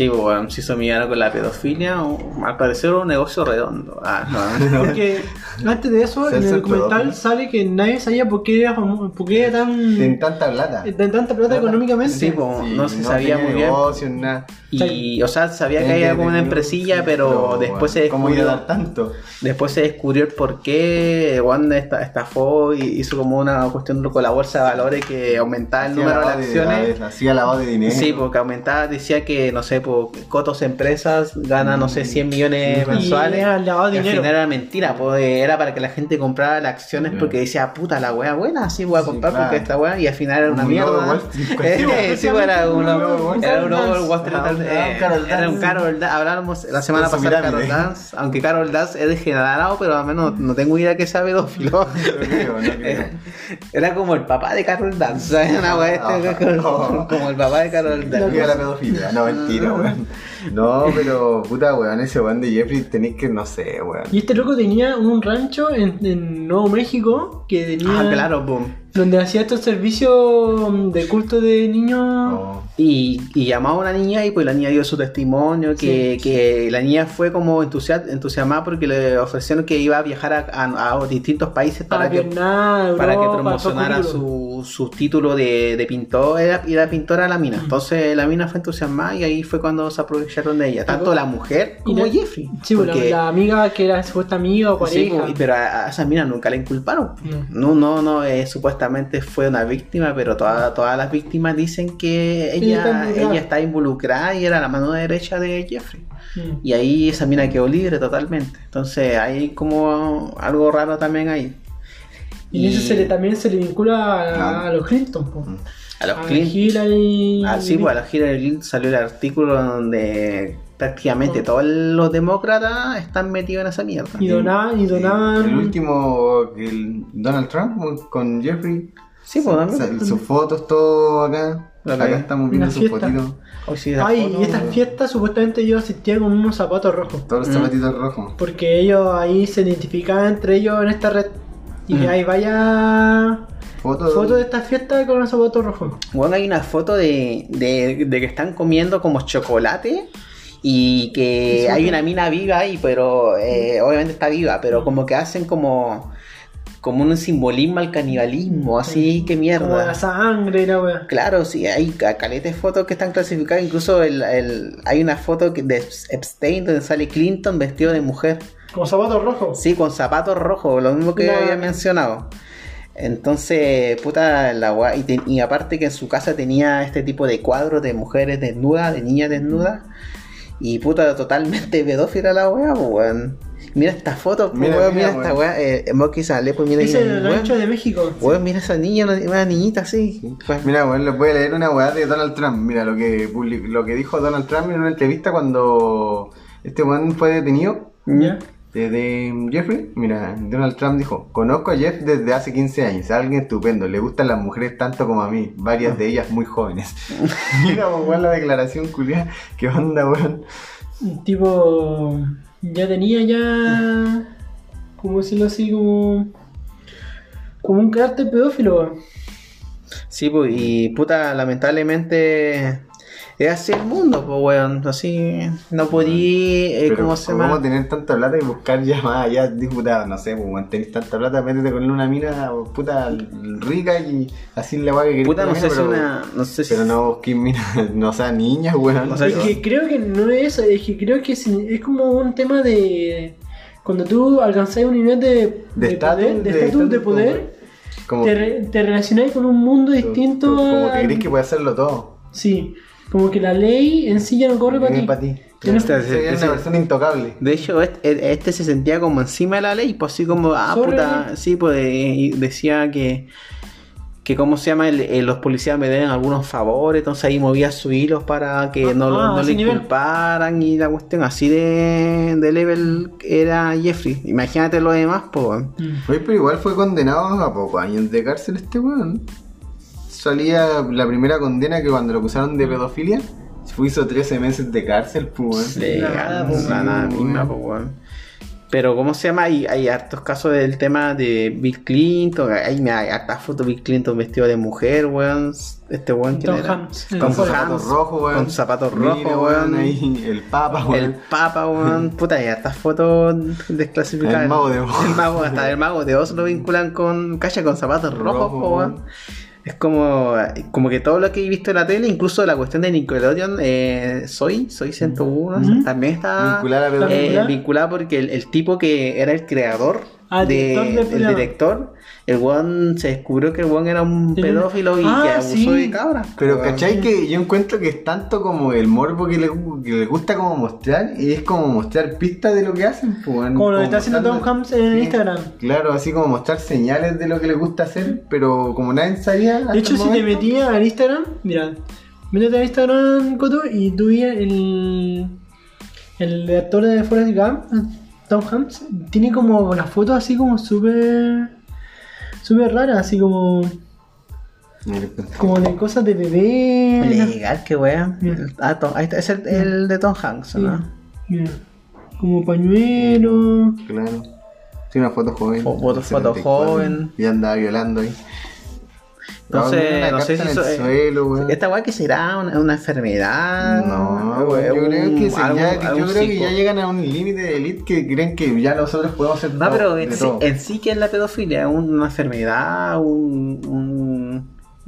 Sí, bueno, se hizo millonario con la pedofilia. o- al parecer era un negocio redondo. Ah, no. Porque antes de eso, en el documental sale que nadie sabía por qué era, famoso, por qué era tan, Tienen tanta plata. de tanta plata económicamente. Sí, no se sabía muy bien. negocios, nada. Y, o sea, sabía que había como una empresilla, pero después se ¿Cómo iba a descubrió. dar tanto? Después se descubrió el por qué Wanda esta- estafó y hizo como una cuestión con la bolsa de valores que aumentaba el Hacía número de acciones. Hacía lavado de dinero. Sí, porque aumentaba, decía que, no sé, Cotos Empresas gana, no sé, 100 millones mensuales. y era lavado de y al final era mentira, pues, era para que la gente comprara las acciones porque decía, puta, la wea buena, sí voy a Sí, comprar claro. porque esta wea, y al final era una Un mierda. Sí, era un era Wall Era eh, Carol Dance. Hablábamos la semana pasada de Carol. Dance, aunque Carol Dance es degenerado, pero al menos no tengo idea que sea pedófilo. No no. Era como el papá de Carol Dance, ¿sabes? Una wea este, como el papá de Carol Dance. No, mentira, Yok. No, pero puta, weón, ese weón de Jeffrey tenéis que, no sé, weón. Y este loco tenía un rancho en, en Nuevo México que tenía Ah, claro, boom. donde hacía estos servicios de culto de niños. No. Y, y llamaba a una niña y pues la niña dio su testimonio, que, que la niña fue como entusias- entusiasmada porque le ofrecieron que iba a viajar a, a- a distintos países para, que, Vietnam, para que promocionara su, su título de, de pintor, era, era pintora la mina. Entonces la mina fue entusiasmada y ahí fue cuando se de ella, tanto la mujer como la- Jeffrey. Sí, bueno, porque- la amiga que era supuesta amiga o Sí, pareja. pues, pero a, a esa mina nunca la inculparon. No. No, no, no, eh, supuestamente fue una víctima, pero toda- todas las víctimas dicen que Ella está ella, está involucrada y era la mano derecha de Jeffrey. Mm. Y ahí esa mina quedó libre totalmente. Entonces hay como algo raro también ahí. Y eso se le, también se le vincula a, Claro. a los Clinton. po. A los a Clint- Hillary. Ah, sí, pues a de Clinton salió el artículo donde prácticamente Oh. todos los demócratas están metidos en esa mierda. Y donaban, y donaban. El último, el Donald Trump con Jeffrey. Sí, pues también. sus fotos, todo acá. Acá estamos viendo sus fotitos. Sí, la Ay, foto- y estas fiestas supuestamente yo asistía con unos zapatos rojos. Todos los Mm. zapatitos rojos. Porque ellos ahí se identificaban entre ellos en esta red. Y Mm. hay varias Fotos de estas fiestas con los zapatos rojos. Bueno, hay una foto de, de, de que están comiendo como chocolate y que hay una mina viva ahí, pero eh, obviamente está viva, pero como que hacen como como un simbolismo al canibalismo, así que Como mierda. la sangre y la wea. Claro, sí, hay ca- caletes fotos que están clasificadas. Incluso el, el- hay una foto de Epstein donde sale Clinton vestido de mujer. Como zapatos rojos. Sí, con zapatos rojos, lo mismo que La- había mencionado. Entonces, puta, la gua- y, te- y aparte que en su casa tenía este tipo de cuadros de mujeres desnudas, de niñas desnudas. Y puta, totalmente pedófila la weá, weón. Mira esta foto, pues, Mira, weón, mira, mira, esta weón. weá. Eh, Moki sale, pues mira Es el weón. rancho de México. Weón, mira esa niña, una, una niñita así. Pues, Mira, bueno, les voy a leer una weá de Donald Trump. Mira lo que lo que dijo Donald Trump en una entrevista cuando este weón fue detenido. ¿Ya? De, de Jeffrey, mira, Donald Trump dijo, conozco a Jeff desde hace 15 años, alguien estupendo, le gustan las mujeres tanto como a mí, varias de ellas muy jóvenes. mira, pues, weón, la declaración culiada, qué onda, weón. Tipo, ya tenía ya, como decirlo así, como, como un carácter pedófilo. weón. Sí, pues, y puta, lamentablemente es así el mundo, pues, weón. Así, no podí, eh, Pero, ¿cómo se ¿cómo llama? tener tanta plata y buscar ya más allá, diputado? No sé, pues, weón, tenés tanta plata, métete con una mina, puta, rica y así la weá que querés Puta, no sé si pero- una. No sé si. Pero no busqué mina, no sea niñas, weón. No sé, Es que creo que no es eso, es que creo que es, es como un tema de cuando tú alcanzás un nivel de, De estatus, de de estatus, de poder, Como, te, re- te relacionás con un mundo distinto. como a- que crees que puede hacerlo todo. Sí, como que la ley en sí ya no corre para ti. para ti. No- una intocable. De hecho, este, este se sentía como encima de la ley, pues así como, ah, Sobre- puta, sí, pues eh, y decía que, que ¿cómo se llama? El- eh, los policías me deben algunos favores, entonces ahí movía sus hilos para que no, Ah, no ese le nivel. inculparan y la cuestión así de, de level era Jeffrey. Imagínate lo demás, pues. weón. Mm. Oye, pero igual fue condenado a pocos años de cárcel este weón. Salía la primera condena que cuando lo acusaron de pedofilia, hizo 13 meses de cárcel, pues Nada, misma, pues. Pero, ¿cómo se llama? Hay, hay hartos casos del tema de Bill Clinton. Hay, hay hartas fotos de Bill Clinton vestido de mujer, weón. Este weón que era. Con zapatos rojos, weón. Con zapatos rojos, weón. Ahí, el papa, weón. El Papa, weón. Puta, hay hartas fotos desclasificadas. El mago de Oz. El mago, hasta el mago de Oz lo vinculan con cacha con zapatos rojos, Rojo, po, weón. Es como, como que todo lo que he visto en la tele, incluso la cuestión de Nickelodeon, eh, Soy, Soy 101, Ujú. también está Vincular a eh. ¿Vinculada? vinculada porque el, el tipo que era el creador, Ah, de- director del el director, el weón se descubrió que el weón era un pedófilo y Ah, que abusó sí. de cabra. Pero weón. ¿cachai? Que yo encuentro que es tanto como el morbo que le, que le gusta como mostrar y es como mostrar pistas de lo que hacen. Pues. Como lo que está haciendo Tom Hanks en Sí. Instagram. Claro, así como mostrar señales de lo que le gusta hacer, pero como nadie sabía. De hecho, si te metías al Instagram, mira, métete al Instagram, Coto, y tú el, el actor de Forrest Gump, Tom Hanks, tiene como unas fotos así como súper, súper raras, así como, como de cosas de bebé. Legal, qué. Mira. Ah, Tom- ahí está, es el, el de Tom Hanks, Sí, ¿no? mira, como pañuelo. Claro. Sí, una foto joven. Fo- foto- foto 74, joven. Y andaba violando ahí. No Estaba sé, en una no sé si eso- el suelo. Esta weá que será una, una enfermedad. No, weón, yo creo que, se- algún- ya, yo algún creo que psico. ya llegan a un límite de elite que creen que ya nosotros podemos hacer No, todo, pero en sí, en sí que es la pedofilia, una enfermedad, un, un,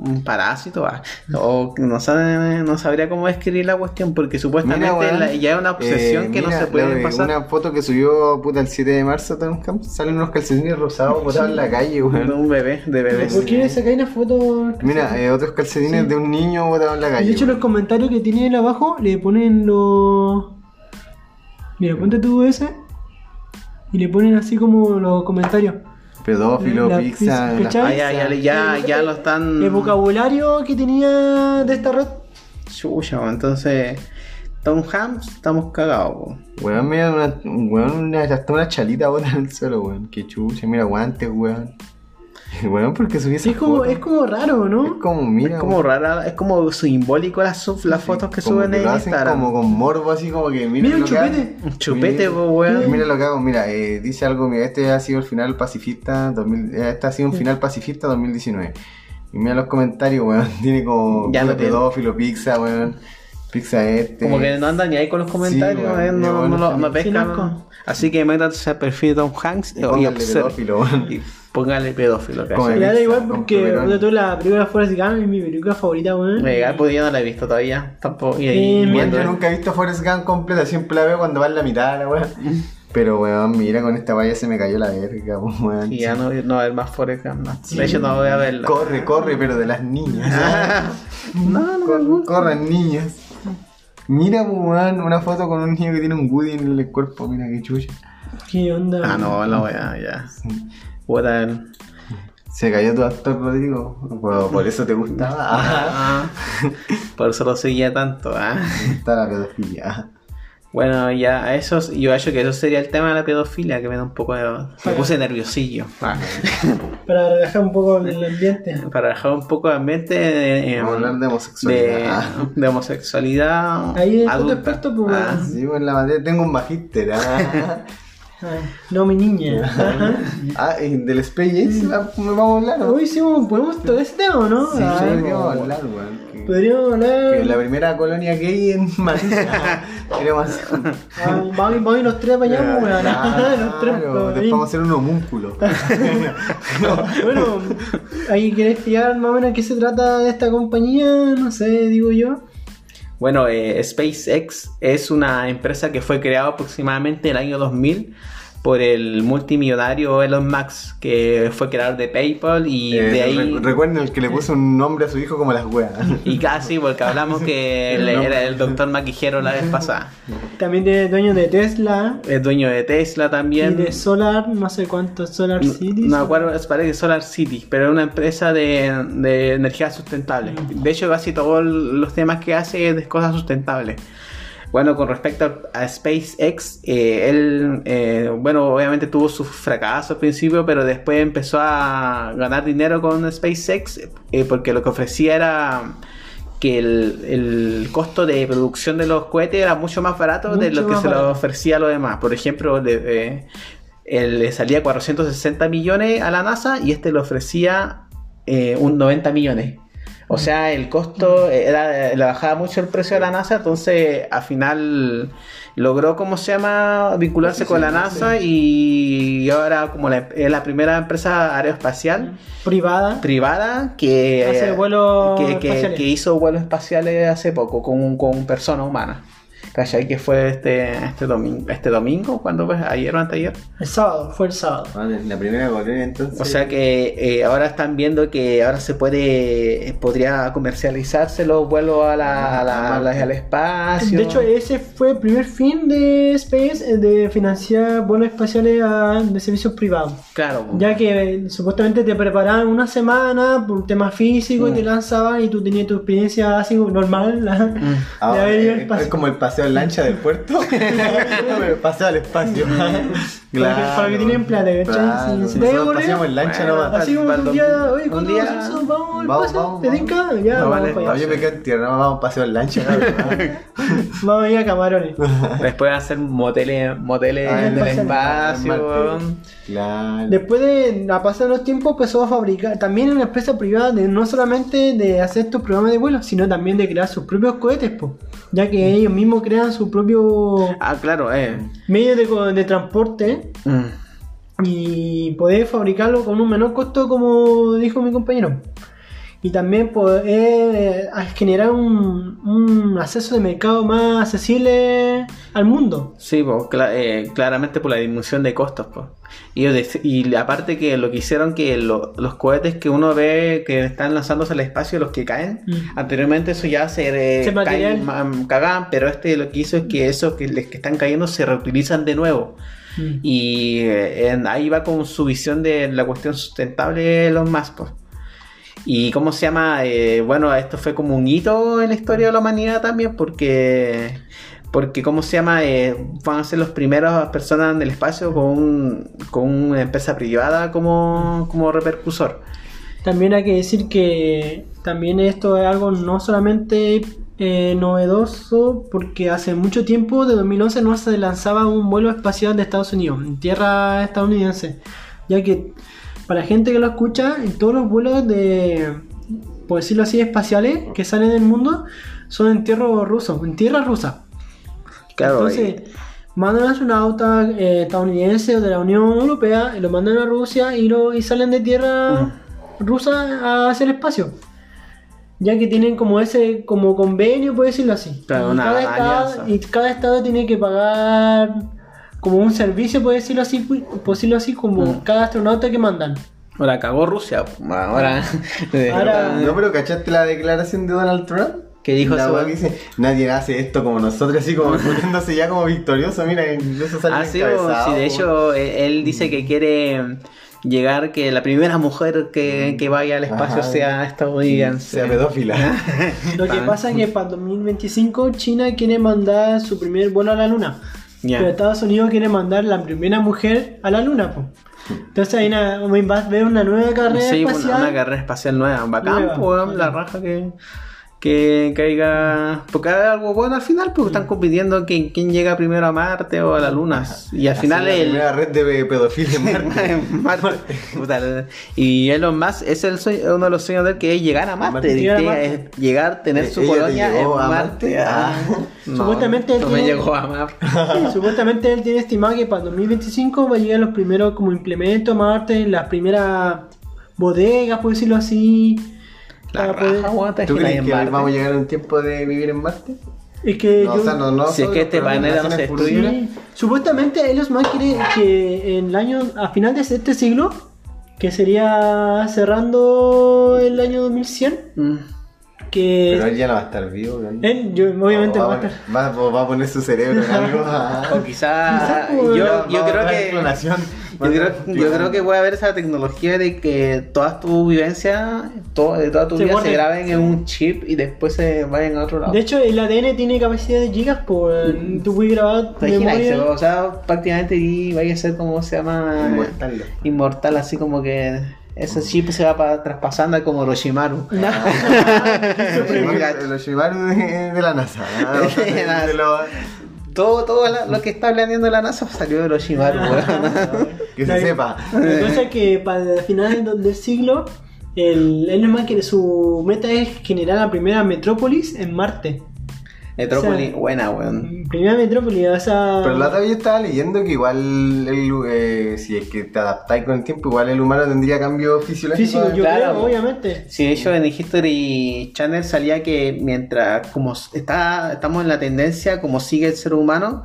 un parásito, ah, o no, sabe, no sabría cómo describir la cuestión, porque supuestamente Mira, weón, la- ya es una obsesión eh, que no se puede la- pasar. Una foto que subió puta el 7 de marzo salen unos calcetines rosados botados en la calle, de un bebé, de bebés. ¿Por qué sacáis una foto? Mira, eh, otros calcetines Sí. de un niño botado en la Y calle. de hecho, los comentarios que tienen abajo le ponen los. Mira, ponte tú ese. Y le ponen así como los comentarios. Pedófilo, La pizza, pizza, la-. Ah, ya, ya, ya, El- ya lo están. El vocabulario que tenía de esta red. Chucha, weón, entonces. Tom Hanks, estamos cagados, po. Weón, mira, una, weón, una, hasta una chalita botada en el suelo, weón. Qué chucha, mira, guantes, weón. Weón, porque subí esa Es como, foto. es como raro, ¿no? Es como, mira, es como rara, es como simbólico las, fotos que suben en Instagram. como con morbo, así como que mira Mira un chupete. Un chupete, weón. Mira lo que hago, mira, eh, dice algo, mira, este ha sido el final pacifista, 2000, eh, este ha sido un final pacifista 2019. Y mira los comentarios, weón, tiene como Ya no pedófilo, pizza, weón, pizza este. Como que no andan ni ahí con los comentarios, eh, no, no, bueno, lo- sí. no Sí, pescan. Así que métanse al perfil de Tom Hanks Y. Y Póngale pedófilo, ¿cachai? Me da igual con porque de toda la película Forrest Gump es mi película favorita, weón. Legal, pues yo no la he visto todavía. Tampoco. Y ahí Eh, yo nunca he visto Forrest Gump completa, siempre la veo cuando va en la mitad, la weón. Pero weón, mira, con esta valla se me cayó la verga, pues, weón. Y ya no, no va a haber más Forrest Gump. no. De hecho, no voy a verla. Corre, corre, pero de las niñas. no, no. Corre, corran niñas. Mira, weón, una foto con un niño que tiene un Woody en el cuerpo, mira qué chucha. ¿Qué onda? Ah, no, no voy a, ya. Puta, el- Se cayó tu actor, Rodrigo. Por, por eso te gustaba. Ah, por eso lo seguía tanto. Ah. está la pedofilia. Bueno, ya eso, yo acho que eso sería el tema de la pedofilia, que me da un poco de... Me puse nerviosillo. Ah. Para relajar un poco el ambiente. Para dejar un poco de ambiente de, Vamos a hablar de de, homosexualidad. de homosexualidad Ahí es adulta. experto, pues, Ah. Sí, pues en la materia tengo un magíster. Ah, Ah, no, mi niña. Ah del Space me vamos a hablar. ¿no? Uy, sí, ¿podemos tocar ese tema no? Sí, Ah, sí, ¿de qué como- vamos a hablar, weón? Podríamos hablar. Que la primera colonia gay en Madrid. Queremos hacer. Vamos, vamos y los tres weón. Los tres. Claro, pues, después vamos a hacer un homúnculo. Bueno, ahí querés explicar más o menos qué se trata de esta compañía, no sé, digo yo. Bueno, eh, SpaceX es una empresa que fue creada aproximadamente en el año 2000 por el multimillonario Elon Musk, que fue creador de PayPal y Eh, de ahí... re- recuerden el que le puso un nombre a su hijo como las weas. Y casi, porque hablamos que él era el doctor maquijero la vez pasada. También de dueño de Tesla Es dueño de Tesla y también. de Solar, no sé cuántos Solar Cities. No me acuerdo, es- parece que Solar City, pero es una empresa de, de energía sustentable. De hecho, casi todos los temas que hace es de cosas sustentables. Bueno, con respecto a SpaceX, eh, él, eh, bueno, obviamente tuvo su fracaso al principio, pero después empezó a ganar dinero con SpaceX eh, porque lo que ofrecía era que el, el costo de producción de los cohetes era mucho más barato de lo que se lo ofrecía a los demás. Por ejemplo, de- él le salía 460 millones a la NASA y este le ofrecía eh, un 90 millones. O sea, el costo era, le bajaba mucho el precio a la NASA, entonces al final logró, ¿cómo se llama?, vincularse con la NASA y ahora como la- es la primera empresa aeroespacial Privada. privada que, Hace vuelos que, que- espaciales. que hizo vuelos espaciales hace poco con, con personas humanas. ¿Cachai? Que fue este, este domingo, este domingo, cuando fue? ¿Ayer o anteayer? El sábado, fue el sábado. Vale, la primera colonia entonces. O sea que eh, ahora están viendo que ahora se puede, eh, podría comercializarse los vuelos a la, a la- a la- al espacio. De hecho, ese fue el primer fin de Space eh, de financiar vuelos espaciales a- de servicios privados. claro. Ya que eh, supuestamente te preparaban una semana por un tema físico y te lanzaban y tú tenías tu experiencia así normal la- Ah, de haber ido al es, espacio. es como el paseo en lancha del puerto. paseo al espacio. Para que- para que tienen plata, ¿cachai? Claro, Si- nosotros paseamos en lancha Bueno, nomás. Así como un día, oye, un ¿cuándo día- vamos al vamos, ¿te tinca? Ya, No, vamos vale. me quedo en tierra, vamos a un paseo en lancha. Vamos a ir a camarones. Después hacer moteles, moteles Ah, en el espacio. Claro. Después de a pasar los tiempos empezó a fabricar también una empresa privada de no solamente de hacer estos programas de vuelo, sino también de crear sus propios cohetes, po, ya que ellos mismos crean su propio Ah, claro, eh. medio de, transporte Mm. y poder fabricarlo con un menor costo como dijo mi compañero. Y también poder eh, generar un, un acceso de mercado más accesible al mundo. Sí, pues, cla- eh, claramente por la disminución de costos. Pues. Y, aparte que lo que hicieron que lo- los cohetes que uno ve que están lanzándose al espacio, los que caen, Mm. anteriormente eso ya se, eh, Se caen, cagaban, pero este lo que hizo es que esos que, que están cayendo se reutilizan de nuevo. Mm. Y eh, en- ahí va con su visión de la cuestión sustentable los más. Pues. Y cómo se llama, Eh, bueno, esto fue como un hito en la historia de la humanidad también, porque, porque cómo se llama, Eh, van a ser las primeras personas en el espacio con, un- con una empresa privada como, como repercusor. También hay que decir que también esto es algo no solamente eh, novedoso, porque hace mucho tiempo, de 2011, no se lanzaba un vuelo espacial de Estados Unidos, en tierra estadounidense. Ya que para la gente que lo escucha, en todos los vuelos de, por decirlo así, espaciales que salen del mundo, son en tierra ruso, en tierra rusa. Claro, Entonces, mandan astronautas eh, estadounidenses o de la Unión Europea, y lo mandan a Rusia y, lo, y salen de tierra rusa hacia el espacio. Ya que tienen como ese como convenio, puede decirlo así. Claro, y, una cada estado, y cada estado tiene que pagar como un servicio, puede decirlo así, por decirlo así, como Mm. cada astronauta que mandan. Ahora cagó Rusia. Ahora. Ahora- No, pero ¿cachaste la declaración de Donald Trump? ¿Qué dijo la weón? que dice, nadie hace esto como nosotros, así como poniéndose ya como victorioso, mira, incluso sale Ah, sí, sí, de hecho, él, él dice que quiere llegar que la primera mujer que, que vaya al espacio Ajá. sea estadounidense. sea pedófila. Lo que Ah. pasa es que para 2025 China quiere mandar su primer vuelo a la luna. Pero Estados Unidos quiere mandar la primera mujer a la luna. po. Entonces ahí na- vas a ver una nueva carrera Sí, una, espacial. una carrera espacial nueva. Bacán, Nueva. po, la raja que, que caiga. Porque hay algo bueno al final, porque están compitiendo quién, quién llega primero a Marte o a la Luna. Y al final la el. primera red de pedofilia en Marte. Marte. Puta, y Elon Musk es el sueño- uno de los sueños de él que es llegar a Marte. Marte. Llegar a Marte. es llegar, tener Eh, su colonia en Marte. Marte. Ah, Ah. no, Supuestamente él no me tiene- llegó a Marte. Sí, supuestamente él tiene estimado que para 2025 va a llegar los primeros como implementos a Marte, las primeras bodegas, por decirlo así. La para poder- raja, ¿Tú crees que Marte. vamos a llegar a un tiempo de vivir en Marte? Es que No, yo- o sea, no, no Si es que este planeta no se futuras. Sí. Supuestamente Elon Musk quiere que en el año, a final de este siglo, que sería cerrando el año 2100, Mm. Que Pero él ya no va a estar vivo, él, yo, obviamente va, va a poner- estar. va, va a poner su cerebro en algo. ah. O quizá, Quizá, pues, yo, creo que yo creo, yo creo que puede haber esa tecnología de que todas tus vivencias, todo, de toda tu Se vida se graben en un chip y después se vayan a otro lado. De hecho, el ADN tiene capacidad de gigas, pues tú puedes grabar tu memoria. o sea, prácticamente y vaya a ser como se llama Inmortal. inmortal, así como que ese chip se va pa- traspasando como Roshimaru. El el Oshimaru de, de la NASA. ah, de- lo- Todo, todo la- lo que está planeando la NASA salió de Roshimaru, weón. que se sepa. La cosa es que para el final del- siglo, el Elon Musk su meta es generar la primera metrópolis en Marte. Metrópoli, O sea, buena, weón. Primera metrópolis, o sea. Pero la otra vez yo estaba leyendo que igual, el, eh, si es que te adaptáis con el tiempo, igual el humano tendría cambios fisiológicos. físico, yo Claro, creo, obviamente. Sí, de hecho en History Channel salía que mientras como está, estamos en la tendencia, como sigue el ser humano,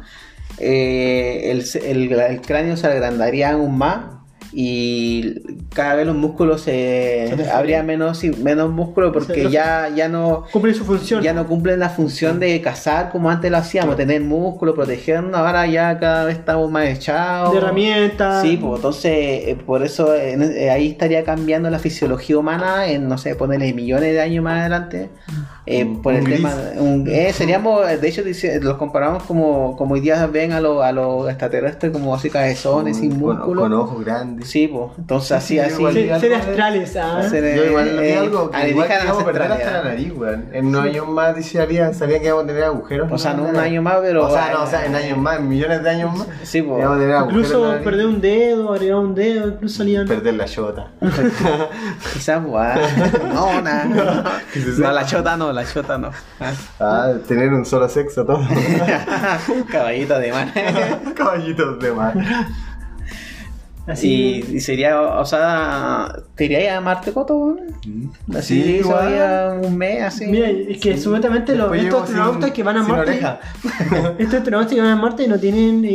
eh, el, el- el cráneo se agrandaría aún más y cada vez los músculos se, Se habría menos y menos músculo porque ya, ya no Cumple su función. ya no cumplen la función de cazar como antes lo hacíamos, tener músculo, protegernos, ahora ya cada vez estamos más echados. de herramientas. Sí, pues entonces eh, por eso eh, ahí estaría cambiando la fisiología humana en, no sé, ponerle millones de años más adelante. eh, por el Un tema, un- eh, seríamos, de hecho, los comparamos como, como hoy día ven a los a los extraterrestres como así cabezones, sin con, músculo. con ojos grandes. Sí, pues, entonces así, sí, así. igual Se- vi algo seres de- astrales, ah. Yo igual eh, algo que igual íbamos a perder hasta la ¿eh? nariz, weón. En unos años más desearía, sabía que íbamos a tener agujeros. O sea, no en un año más, pero- O sea, no, o sea, en años más, en millones de años más. Sí, pues. íbamos a tener agujeros en la Incluso perder un dedo, agregar un dedo, incluso salían. Perder la chota. Quizás, guau. No, nada. No, la chota no, la chota no. Ah. Ah, tener un solo sexo, todo. Caballito de mar. Caballitos de mar. Así. Y, y sería, o sea, ¿te irías a Marte Coto? weón? Así, Sí, igual. un mes así. Mira, es que supuestamente los, estos astronautas que van a Marte. estos astronautas que van a Marte no tienen eh,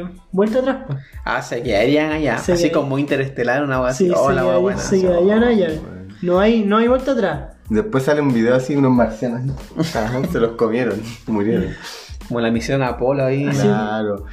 eh, vuelta atrás. pues. Ah, se quedarían allá. Se así como interestelar, una así. Sí, Oh, se, la wea quedarían- buena. se quedarían allá. No hay, no hay vuelta atrás. Después sale un video así, unos marcianos. Se los comieron, murieron. Como la misión Apolo ahí. Claro.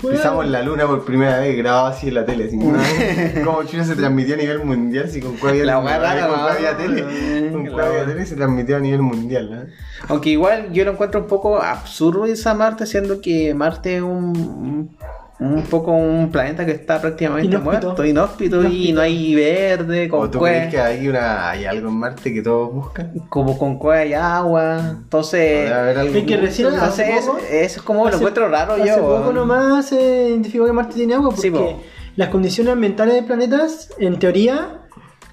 Pisamos la luna por primera vez grabado así en la tele. Así, como Chile se transmitió a nivel mundial, así con cuál había, La wea rara, con cuál había tele. Con cuál había tele se transmitió a nivel mundial. ¿no? Aunque igual yo lo encuentro un poco absurdo esa Marte, siendo que Marte es un, un poco un planeta que está prácticamente Inhóspito. muerto, inhóspito, y no hay verde, ¿O con tú crees que hay, una, hay algo en Marte que todos buscan? como con cueva y agua. Entonces, algo que recién oculto. hace entonces poco- eso, eso es como lo Hace- encuentro raro Hace yo. poco weón. nomás se identificó que Marte tiene agua porque Sí, po. las condiciones ambientales del planeta, en teoría,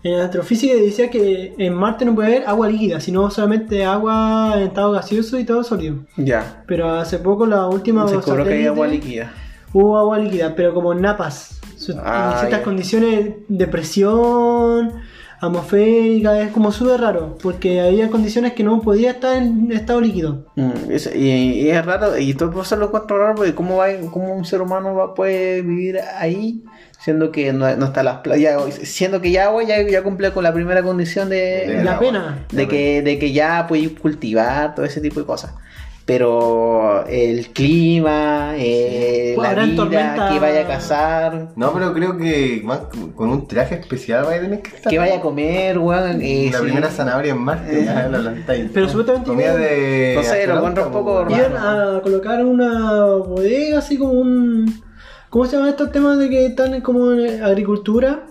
En astrofísica decía que en Marte no puede haber agua líquida, sino solamente agua en estado gaseoso y estado sólido. Ya. Pero hace poco, la última Se descubrió que hay agua líquida. Hubo agua líquida, pero como en napas. Su- Ah, en ciertas ya. condiciones de presión atmosférica, es como súper raro, porque había condiciones que no podía estar en estado líquido. Mm, es- y, y es raro, y todo eso lo encuentro raro porque cómo, va, cómo un ser humano va, puede vivir ahí siendo que no, no está las playas, siendo que ya ya, ya cumple con la primera condición de, De la pena. de que, de que ya puedes cultivar todo ese tipo de cosas. Pero el clima, eh, la vida, tormenta- que vaya a cazar, No, pero creo que más con un traje especial vaya a tener que estar. que vaya a comer, weón. eh, La sí. primera zanahoria en Marte, ya la plantáis. Pero supuestamente Comida de. No sé, lo encuentro un poco. Iban a colocar una bodega así como un... ¿Cómo se llaman estos temas de que están como en agricultura?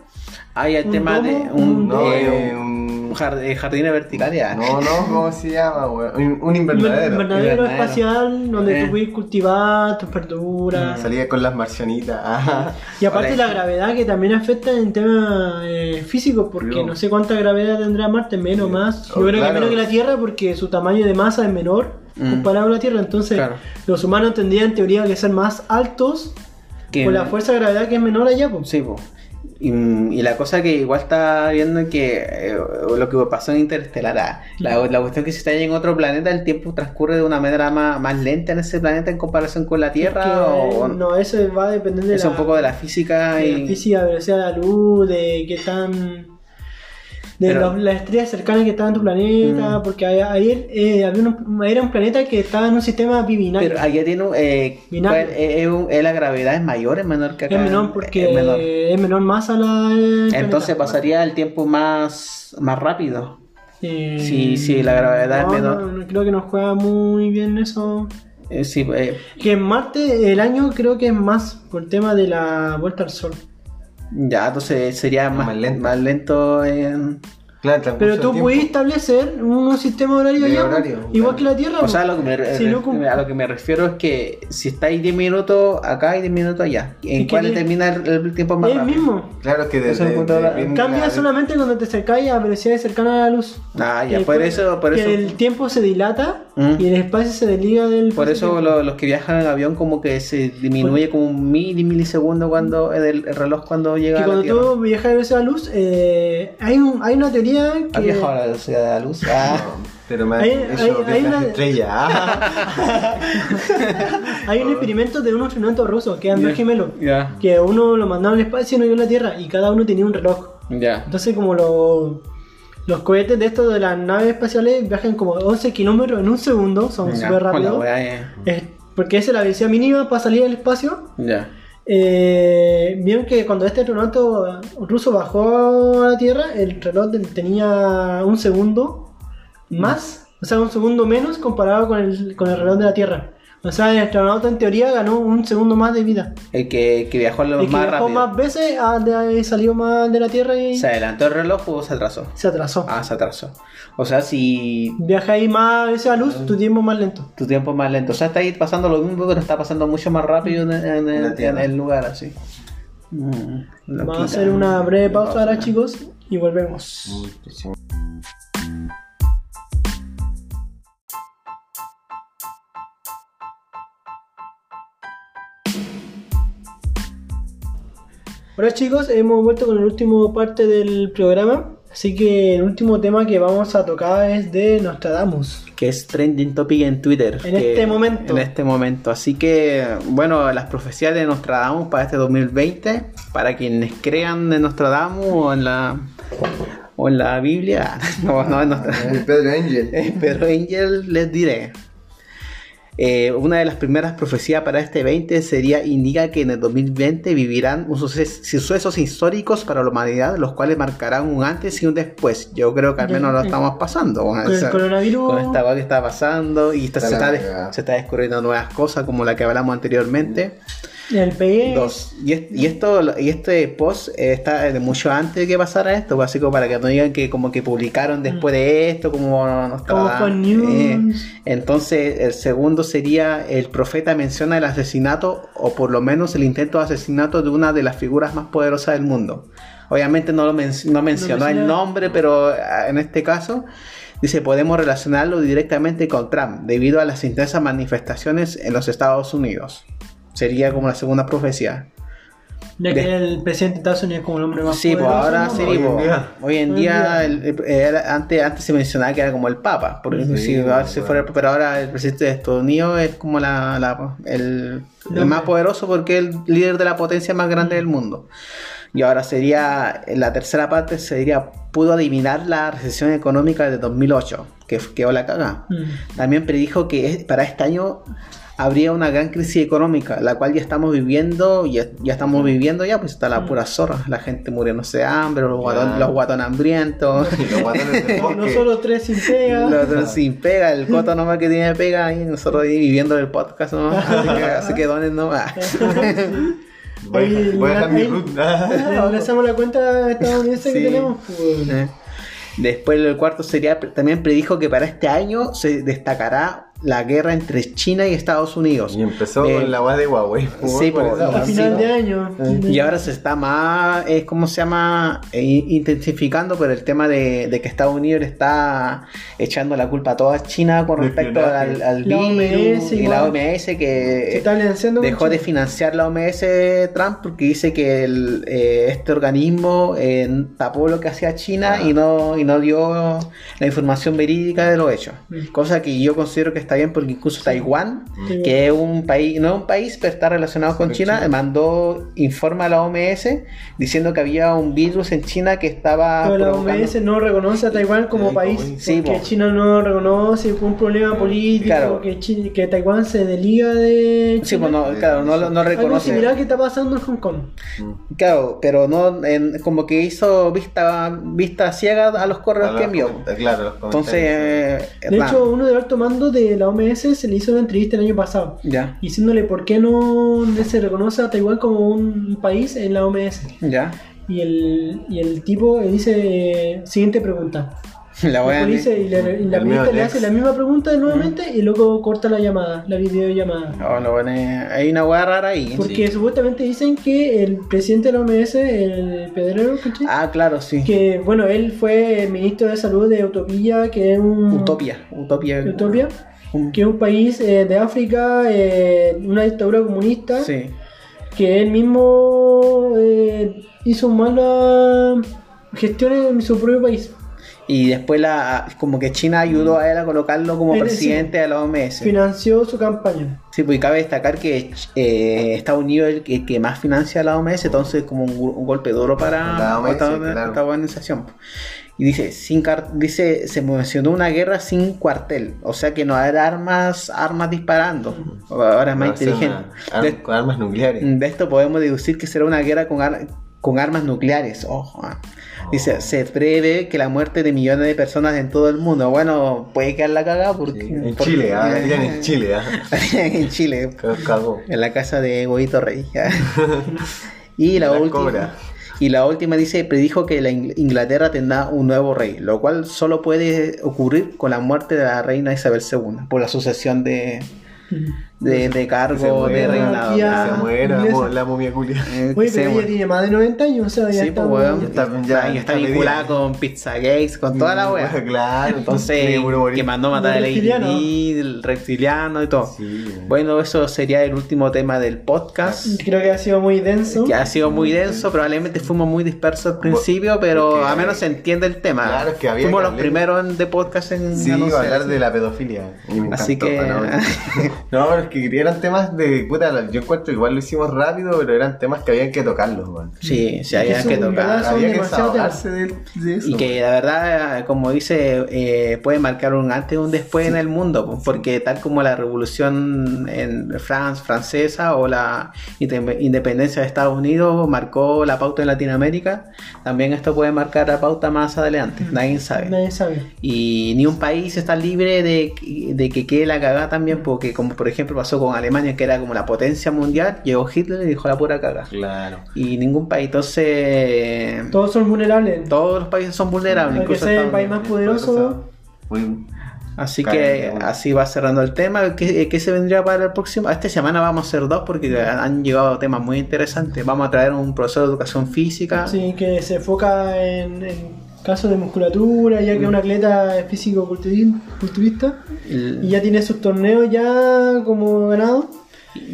Hay el ¿Un tema de un, No, eh, eh, un. Un jard- eh, jardines verticales. ya. No, no, ¿cómo se llama, weón? Un, invernadero. invernadero invernadero. espacial donde Eh. tú puedes cultivar tus verduras. Salía con las marcianitas. Ajá. Y aparte la gravedad que también afecta en temas eh, físicos, porque Yo- no sé cuánta gravedad tendrá Marte, menos más. Yo Oh, creo que menos que la Tierra porque su tamaño de masa es menor Mm. comparado a la Tierra. Entonces Claro. los humanos tendrían en teoría que ser más altos Que- por la fuerza de gravedad que es menor allá. pues. Sí, po. Y, y la cosa que igual está viendo que eh, lo que pasó en Interestelar, ah, la, la cuestión que si está en otro planeta, el tiempo transcurre de una manera más, más lenta en ese planeta en comparación con la Tierra. Que, o, no, eso va a depender de es la, un poco de la física de y la física, velocidad de la luz, de qué tan. De Pero- los- las estrellas cercanas que estaban en tu planeta, Mm. porque ayer eh, había unos- era un planeta que estaba en un sistema binario. Pero allá tiene un, eh, Binario. ¿cuál- eh, eh, un- la gravedad es mayor, es menor que acá. es menor porque Es menor. es menor masa la. Entonces planeta. pasaría el tiempo más, más rápido. Sí, sí, la gravedad es no, menor. no, no, creo que nos juega muy bien eso. Sí, Que en Marte el año creo que es más por el tema de la vuelta al Sol. Ya, entonces sería más, Más lento. más lento en... Claro, Pero tú puedes establecer un sistema horario De allá, horario, igual claro. que la Tierra. O sea, a pues. lo, que me, Si no a lo que me refiero es que si estáis 10 minutos acá y 10 minutos allá, ¿en Es que cuál el- termina el, el tiempo más es el rápido? mismo. Claro que Eso desde. lo encuentro ahora- Cambia solamente cuando te acercáis a velocidades cercanas a la luz. Ah, ya, Que por eso, por que eso, el tiempo se dilata Mm. y el espacio se desliga del. por eso lo- los que viajan en avión como que se disminuye como un mili milisegundo cuando el, el reloj cuando llega Que a la cuando tú viajas a velocidad de la luz, eh, hay, un, hay una teoría ¿Has que. viajado a la velocidad de la luz? Ah, No, pero me Hay- han hay- hay una- estrella. Hay un experimento de unos astronautas rusos, que eran dos gemelos. Que uno lo mandaron al espacio y uno iba a la Tierra, y cada uno tenía un reloj. ya. Entonces, como los, los cohetes de estos de las naves espaciales viajan como 11 kilómetros en un segundo, son súper rápidos. eh, Es- Porque esa es la velocidad mínima para salir al espacio. Ya. Eh, Vieron que cuando este astronauta ruso bajó a la Tierra, el reloj tenía un segundo más, o sea, un segundo menos comparado con el, con el reloj de la Tierra. O sea, el astronauta en teoría ganó un segundo más de vida. El que, que viajó lo El que más viajó rápido. más veces ha, de- salió más de la Tierra y ¿Se adelantó el reloj o se atrasó? se atrasó. Ah, se atrasó. O sea, si Viaja ahí más veces a luz, tu tiempo más lento. tu tiempo es más lento. O sea, está ahí pasando lo mismo, pero está pasando mucho más rápido en, en- en- La Tierra. en el lugar así. Mm, Vamos a hacer una breve pausa ahora, chicos, y volvemos. Hola chicos, hemos vuelto con el último parte del programa. Así que el último tema que vamos a tocar es de Nostradamus. Que es trending topic en Twitter. En que- este momento. En este momento. Así que, bueno, las profecías de Nostradamus para este 2020, para quienes crean en Nostradamus o en la, o en la Biblia, no, no en Nostradamus. El Pedro Angel. Pedro Angel les diré. Eh, una de las primeras profecías para este 20 sería indica que en el 2020 vivirán un suces- sucesos históricos para la humanidad, los cuales marcarán un antes y un después. Yo creo que al menos lo estamos pasando. Con el O sea, coronavirus. con esta cosa que está pasando y está- se está descubriendo nuevas cosas como la que hablamos anteriormente. El PE. Dos. Y, es- y esto y este post eh, está de mucho antes de que pasara esto, pues, así como para que no digan que como que publicaron después de esto, como no estaba. news. entonces, el segundo sería el profeta menciona el asesinato o por lo menos el intento de asesinato de una de las figuras más poderosas del mundo. Obviamente no, lo men- no mencionó el nombre, pero ah, en este caso dice podemos relacionarlo directamente con Trump debido a las intensas manifestaciones en los Estados Unidos. Sería como la segunda profecía. Ya que De- el presidente de Estados Unidos es como el hombre más Sí, pues poderoso, ahora ¿no? sí, Hoy en día. hoy en Hoy en día, día. el- el- era- antes, antes se mencionaba que era como el Papa, porque Sí, si ahora se bueno. fuera- pero ahora el presidente de Estados Unidos es como la, la- el, más poderoso porque es el líder de la potencia más grande del mundo. Y ahora sería, la tercera parte sería, pudo adivinar la recesión económica de 2008, que quedó la cagada. Mm. También predijo que es- para este año habría una gran crisis económica, la cual ya estamos viviendo, ya, ya estamos viviendo ya, pues está la pura zorra, la gente muriéndose de hambre, los guatones, Ya. los guatones hambrientos, Y los guatones bosque. Nosotros tres sin pega. los otros sin pega, el coto nomás que tiene pega y nosotros ahí viviendo el podcast nomás, así que, así que donen nomás. Voy a Oye, dejar- voy a dejar mi ahí- root. Ah, Le hacemos la cuenta estadounidense que Sí. tenemos. pues. Después el cuarto sería, también predijo que para este año se destacará la guerra entre China y Estados Unidos. Y empezó Eh, con la weá de Huawei. sí, por po, esa A final de año. Y ahora se está más, eh, ¿cómo se llama? Eh, intensificando por el tema de, de que Estados Unidos le está echando la culpa a toda China con respecto al, al La virus OMS y la. OMS que dejó de financiar la OMS Trump porque dice que el, eh, este organismo eh, tapó lo que hacía China Ah. y no y no dio la información verídica de lo hecho. Mm. Cosa que yo considero que está bien porque incluso Taiwán Sí. que es un país, no es un país, pero está relacionado con Con China, China. mandó informe a la OMS diciendo que había un virus en China que estaba Pero la OMS no reconoce a Taiwán como Sí, país. sí, porque po. China no reconoce fue un problema político. Claro. Que, Chi- que Taiwán se desliga de. Sí, China. pues no, claro, no, no Algo reconoce. similar que está pasando en Hong Kong. Claro, pero no en- como que hizo vista vista ciega a los correos A que los envió. Claro, los Entonces, eh, De hecho, uno de alto mando de la OMS se le hizo una entrevista el año pasado. ya, Diciéndole por qué no se reconoce a Taiwán como un país en la OMS. ya. Y el, y el tipo le dice, eh, siguiente pregunta. La voy a Después dice, y la, y la mío le hace la misma pregunta nuevamente y luego corta la llamada, la videollamada. Oh, lo pone- hay una hueá rara ahí. Porque supuestamente dicen que el presidente de la OMS, el Pedrero, ¿cachai? Ah, claro, sí. que bueno, él fue ministro de salud de Utopía, que es un... Utopia, Utopia. Utopia, que es un país eh, de África, eh, una dictadura comunista, Sí. que él mismo eh, hizo malas gestiones en su propio país. Y después la como que China ayudó a él a colocarlo como sí. presidente de la OMS. Financió su campaña. Sí, pues cabe destacar que eh, Estados Unidos es el que, que más financia la OMS, entonces como un, golpe duro para La OMS, esta, claro. esta organización. Y dice, sin dice, se mencionó una guerra sin cuartel, o sea que no habrá armas, armas disparando. Ahora es más inteligente. una- ar- De, con armas nucleares. de esto podemos deducir que será una guerra con, ar- con armas nucleares. Ojo. ah. Dice, Oh. se prevé que la muerte de millones de personas en todo el mundo. Bueno, puede quedar la cagada porque... Sí, En porque- Chile, ah, en Chile, ah. en Chile, en la casa de Huevito Rey. y la, La última. cobra. Y la última dice, predijo que la Ing- Inglaterra tendrá un nuevo rey, lo cual solo puede ocurrir con la muerte de la reina Isabel II, por la sucesión de, de, de Se cargo de reinado. Ah, Se muera la momia culia. eh, Oye, se pero ella muere. tiene más de 90 años, o sea, ya Sí, está... pues, weón, ya está- está, ya y está está vinculada con Pizza Gates, con toda la wea. Claro, Entonces, que mandó a matar El reptiliano. ADD, el reptiliano y todo. Sí. Bueno, eso sería el último tema del podcast. Creo que ha sido muy denso. Que ha sido muy denso, probablemente fuimos muy dispersos al principio, pero que- al menos se entiende el tema. Claro, es que había fuimos que los primeros en- de podcast en Sí, anunciar, hablar de la pedofilia. Así que- No, no, pero es que eran temas de. Puta, yo encuentro igual lo hicimos rápido, pero eran temas que habían que tocarlos. Sí, sí, había que tocar. Había que desahogarse de, de eso. Y que la verdad, como dice, eh, puede marcar un antes y un después en el mundo, pues, porque tal como la revolución en Francia, francesa o la inde- independencia de Estados Unidos marcó la pauta en Latinoamérica, también esto puede marcar la pauta más adelante, nadie sabe. Nadie sabe. Y ni un país está libre de, de que quede la cagada también, porque como por ejemplo pasó con Alemania, que era como la potencia mundial, llegó Hitler y dijo la pura cagada. Claro. Y ningún país, entonces Todos son vulnerables. todos los países son vulnerables. Aunque incluso sea el Estados país más poderoso, Muy- Así que así va cerrando el tema. ¿Qué, qué se vendría para el próximo? Esta semana vamos a hacer dos porque han llegado temas muy interesantes. Vamos a traer un profesor de educación física. Sí, que se enfoca en, en casos de musculatura, ya que es un atleta físico-culturista El- y ya tiene sus torneos ya como ganado.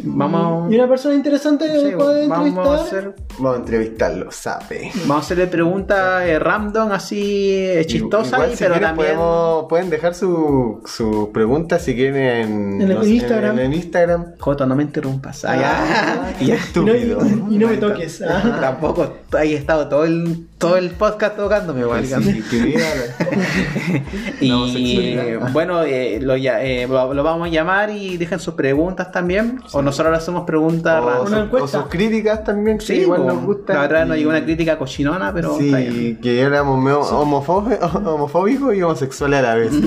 Vamos, Y una persona interesante sí, puede vamos a entrevistar. hacer Vamos a entrevistarlo, sape. Vamos a hacerle preguntas eh, random, así eh, chistosas, Igual, y- si pero quieren, también. podemos- pueden dejar su- sus preguntas si quieren en, En el no sé, Instagram. En, el Instagram. Joto, no me interrumpas. Ah. Ah, Ya. Y no, Estúpido. y- y no me toques. ah. Tampoco ahí he estado todo el, todo el podcast tocándome, igual. Sí, que viva la- Y bueno, eh, lo, ya- eh, lo, lo vamos a llamar y dejen sus preguntas también. O nosotros le hacemos preguntas o, o sus críticas también, que Sí, igual nos gustan. La otra vez nos Y- llegó una crítica cochinona, pero. Sí, que éramos homofóbicos y homosexuales a la vez.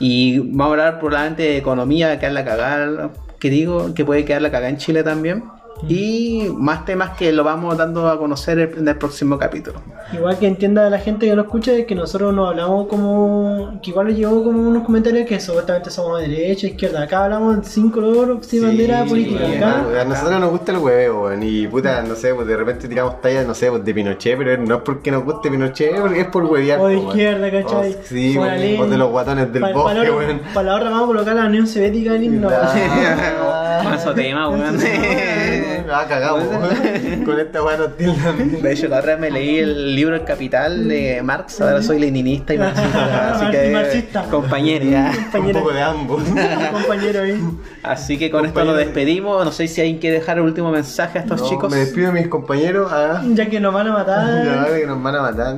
Y vamos a hablar probablemente de economía, que es la cagada, que digo, que puede quedar la cagada en Chile también. Y más temas que lo vamos dando a conocer en el próximo capítulo. Igual que entienda la gente que lo escucha es que nosotros nos hablamos como. que igual nos llegó como unos comentarios que supuestamente somos de derecha, izquierda. Acá hablamos sin color, sin bandera política. sí, Acá. A nosotros nos gusta el huevo, weón. Y puta, no sé, pues de repente tiramos tallas, no sé, pues de Pinochet, pero no es porque nos guste Pinochet, porque es por huevear. O de weón. izquierda, ¿cachai? O, sí, O ley. o de los guatones del Pa- bosque. Para la hora vamos a colocar la Unión Soviética en el himno. Más tema, weón. Ah, cagamos, weón. Con esta weá nos tildan. De hecho, la otra vez me leí el libro El Capital de Marx, ahora soy leninista y marxista. Así que, Marxista. compañero, ya. Un poco de ambos. compañero ahí. Así que con esto nos despedimos. No sé si alguien quiere dejar el último mensaje a estos No, chicos. Me despido de mis compañeros. Ah, Ya que nos van a matar. ya que nos van a matar.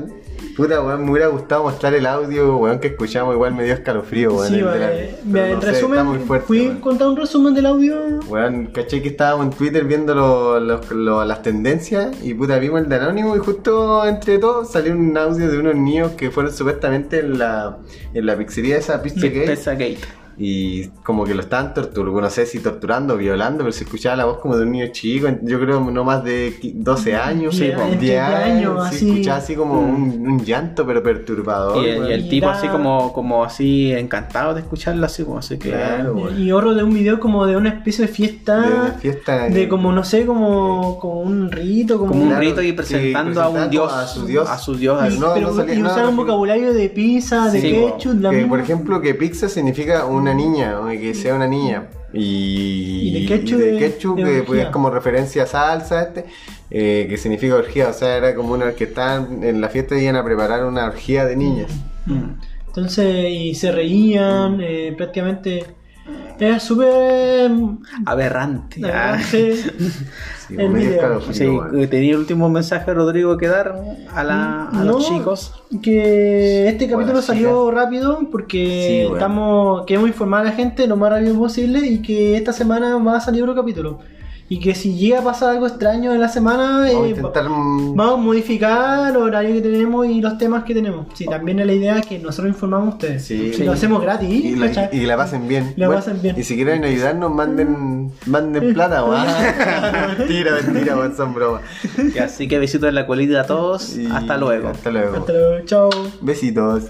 Puta, weón, me hubiera gustado mostrar el audio, weón, que escuchamos. Igual me dio escalofrío, weón. Sí, de vale. Mira, en no sé, resumen, está muy fuerte, fui weón. contar un resumen del audio. Weón, caché que estábamos en Twitter viendo lo- lo- lo- las tendencias y puta, vimos el de Anónimo y justo entre todos salió un audio de unos niños que fueron supuestamente en la, en la pizzería esa Pizza Gate. Y como que lo estaban torturando, no sé si torturando o violando, pero se escuchaba la voz como de un niño chico, yo creo no más de qui- 12 años, Sí, como entre 10 años, años, así. se escuchaba así como un, un llanto pero perturbador. Y el, y el Y tipo así como, como así encantado de escucharlo así como así que Claro. Y ahorro de un video como de una especie de fiesta. de una fiesta de como, no sé, como, como un rito, como, como un Claro, rito y sí, presentando a un dios a su dios. a su dios Y, no, pero, no salía- y no, usar un vocabulario de pizza, de Sí, ketchup, la que, misma- por ejemplo, que pizza significa una niña, o que sea una niña. Y, Y de ketchup y de de- ketchup, de que pues, es como referencia a salsa, este, eh, que significa orgía. O sea, era como una que estaban en la fiesta y iban a preparar una orgía de niñas. Mm. Entonces, y se reían, eh, prácticamente. Era súper. aberrante ah. sí. El video. Sí, tenía el último mensaje Rodrigo que dar a, la, a los chicos Que este capítulo salió rápido porque Sí, bueno. estamos queremos informar a la gente lo más rápido posible y que esta semana va a salir otro capítulo. Y que si llega a pasar algo extraño en la semana, Vamos a eh, intentar. vamos a modificar el horario que tenemos y los temas que tenemos. Sí, también es la idea que nosotros informamos a ustedes. Sí. Y Lo hacemos gratis. Y la, ¿cachai? y la pasen bien. La pasen bien. Y si quieren ayudarnos, manden, manden plata, weón. mentira, mentira, weón, son bromas. Así que besitos en la colita a todos Y hasta luego Hasta luego. Hasta luego. Chao. Besitos.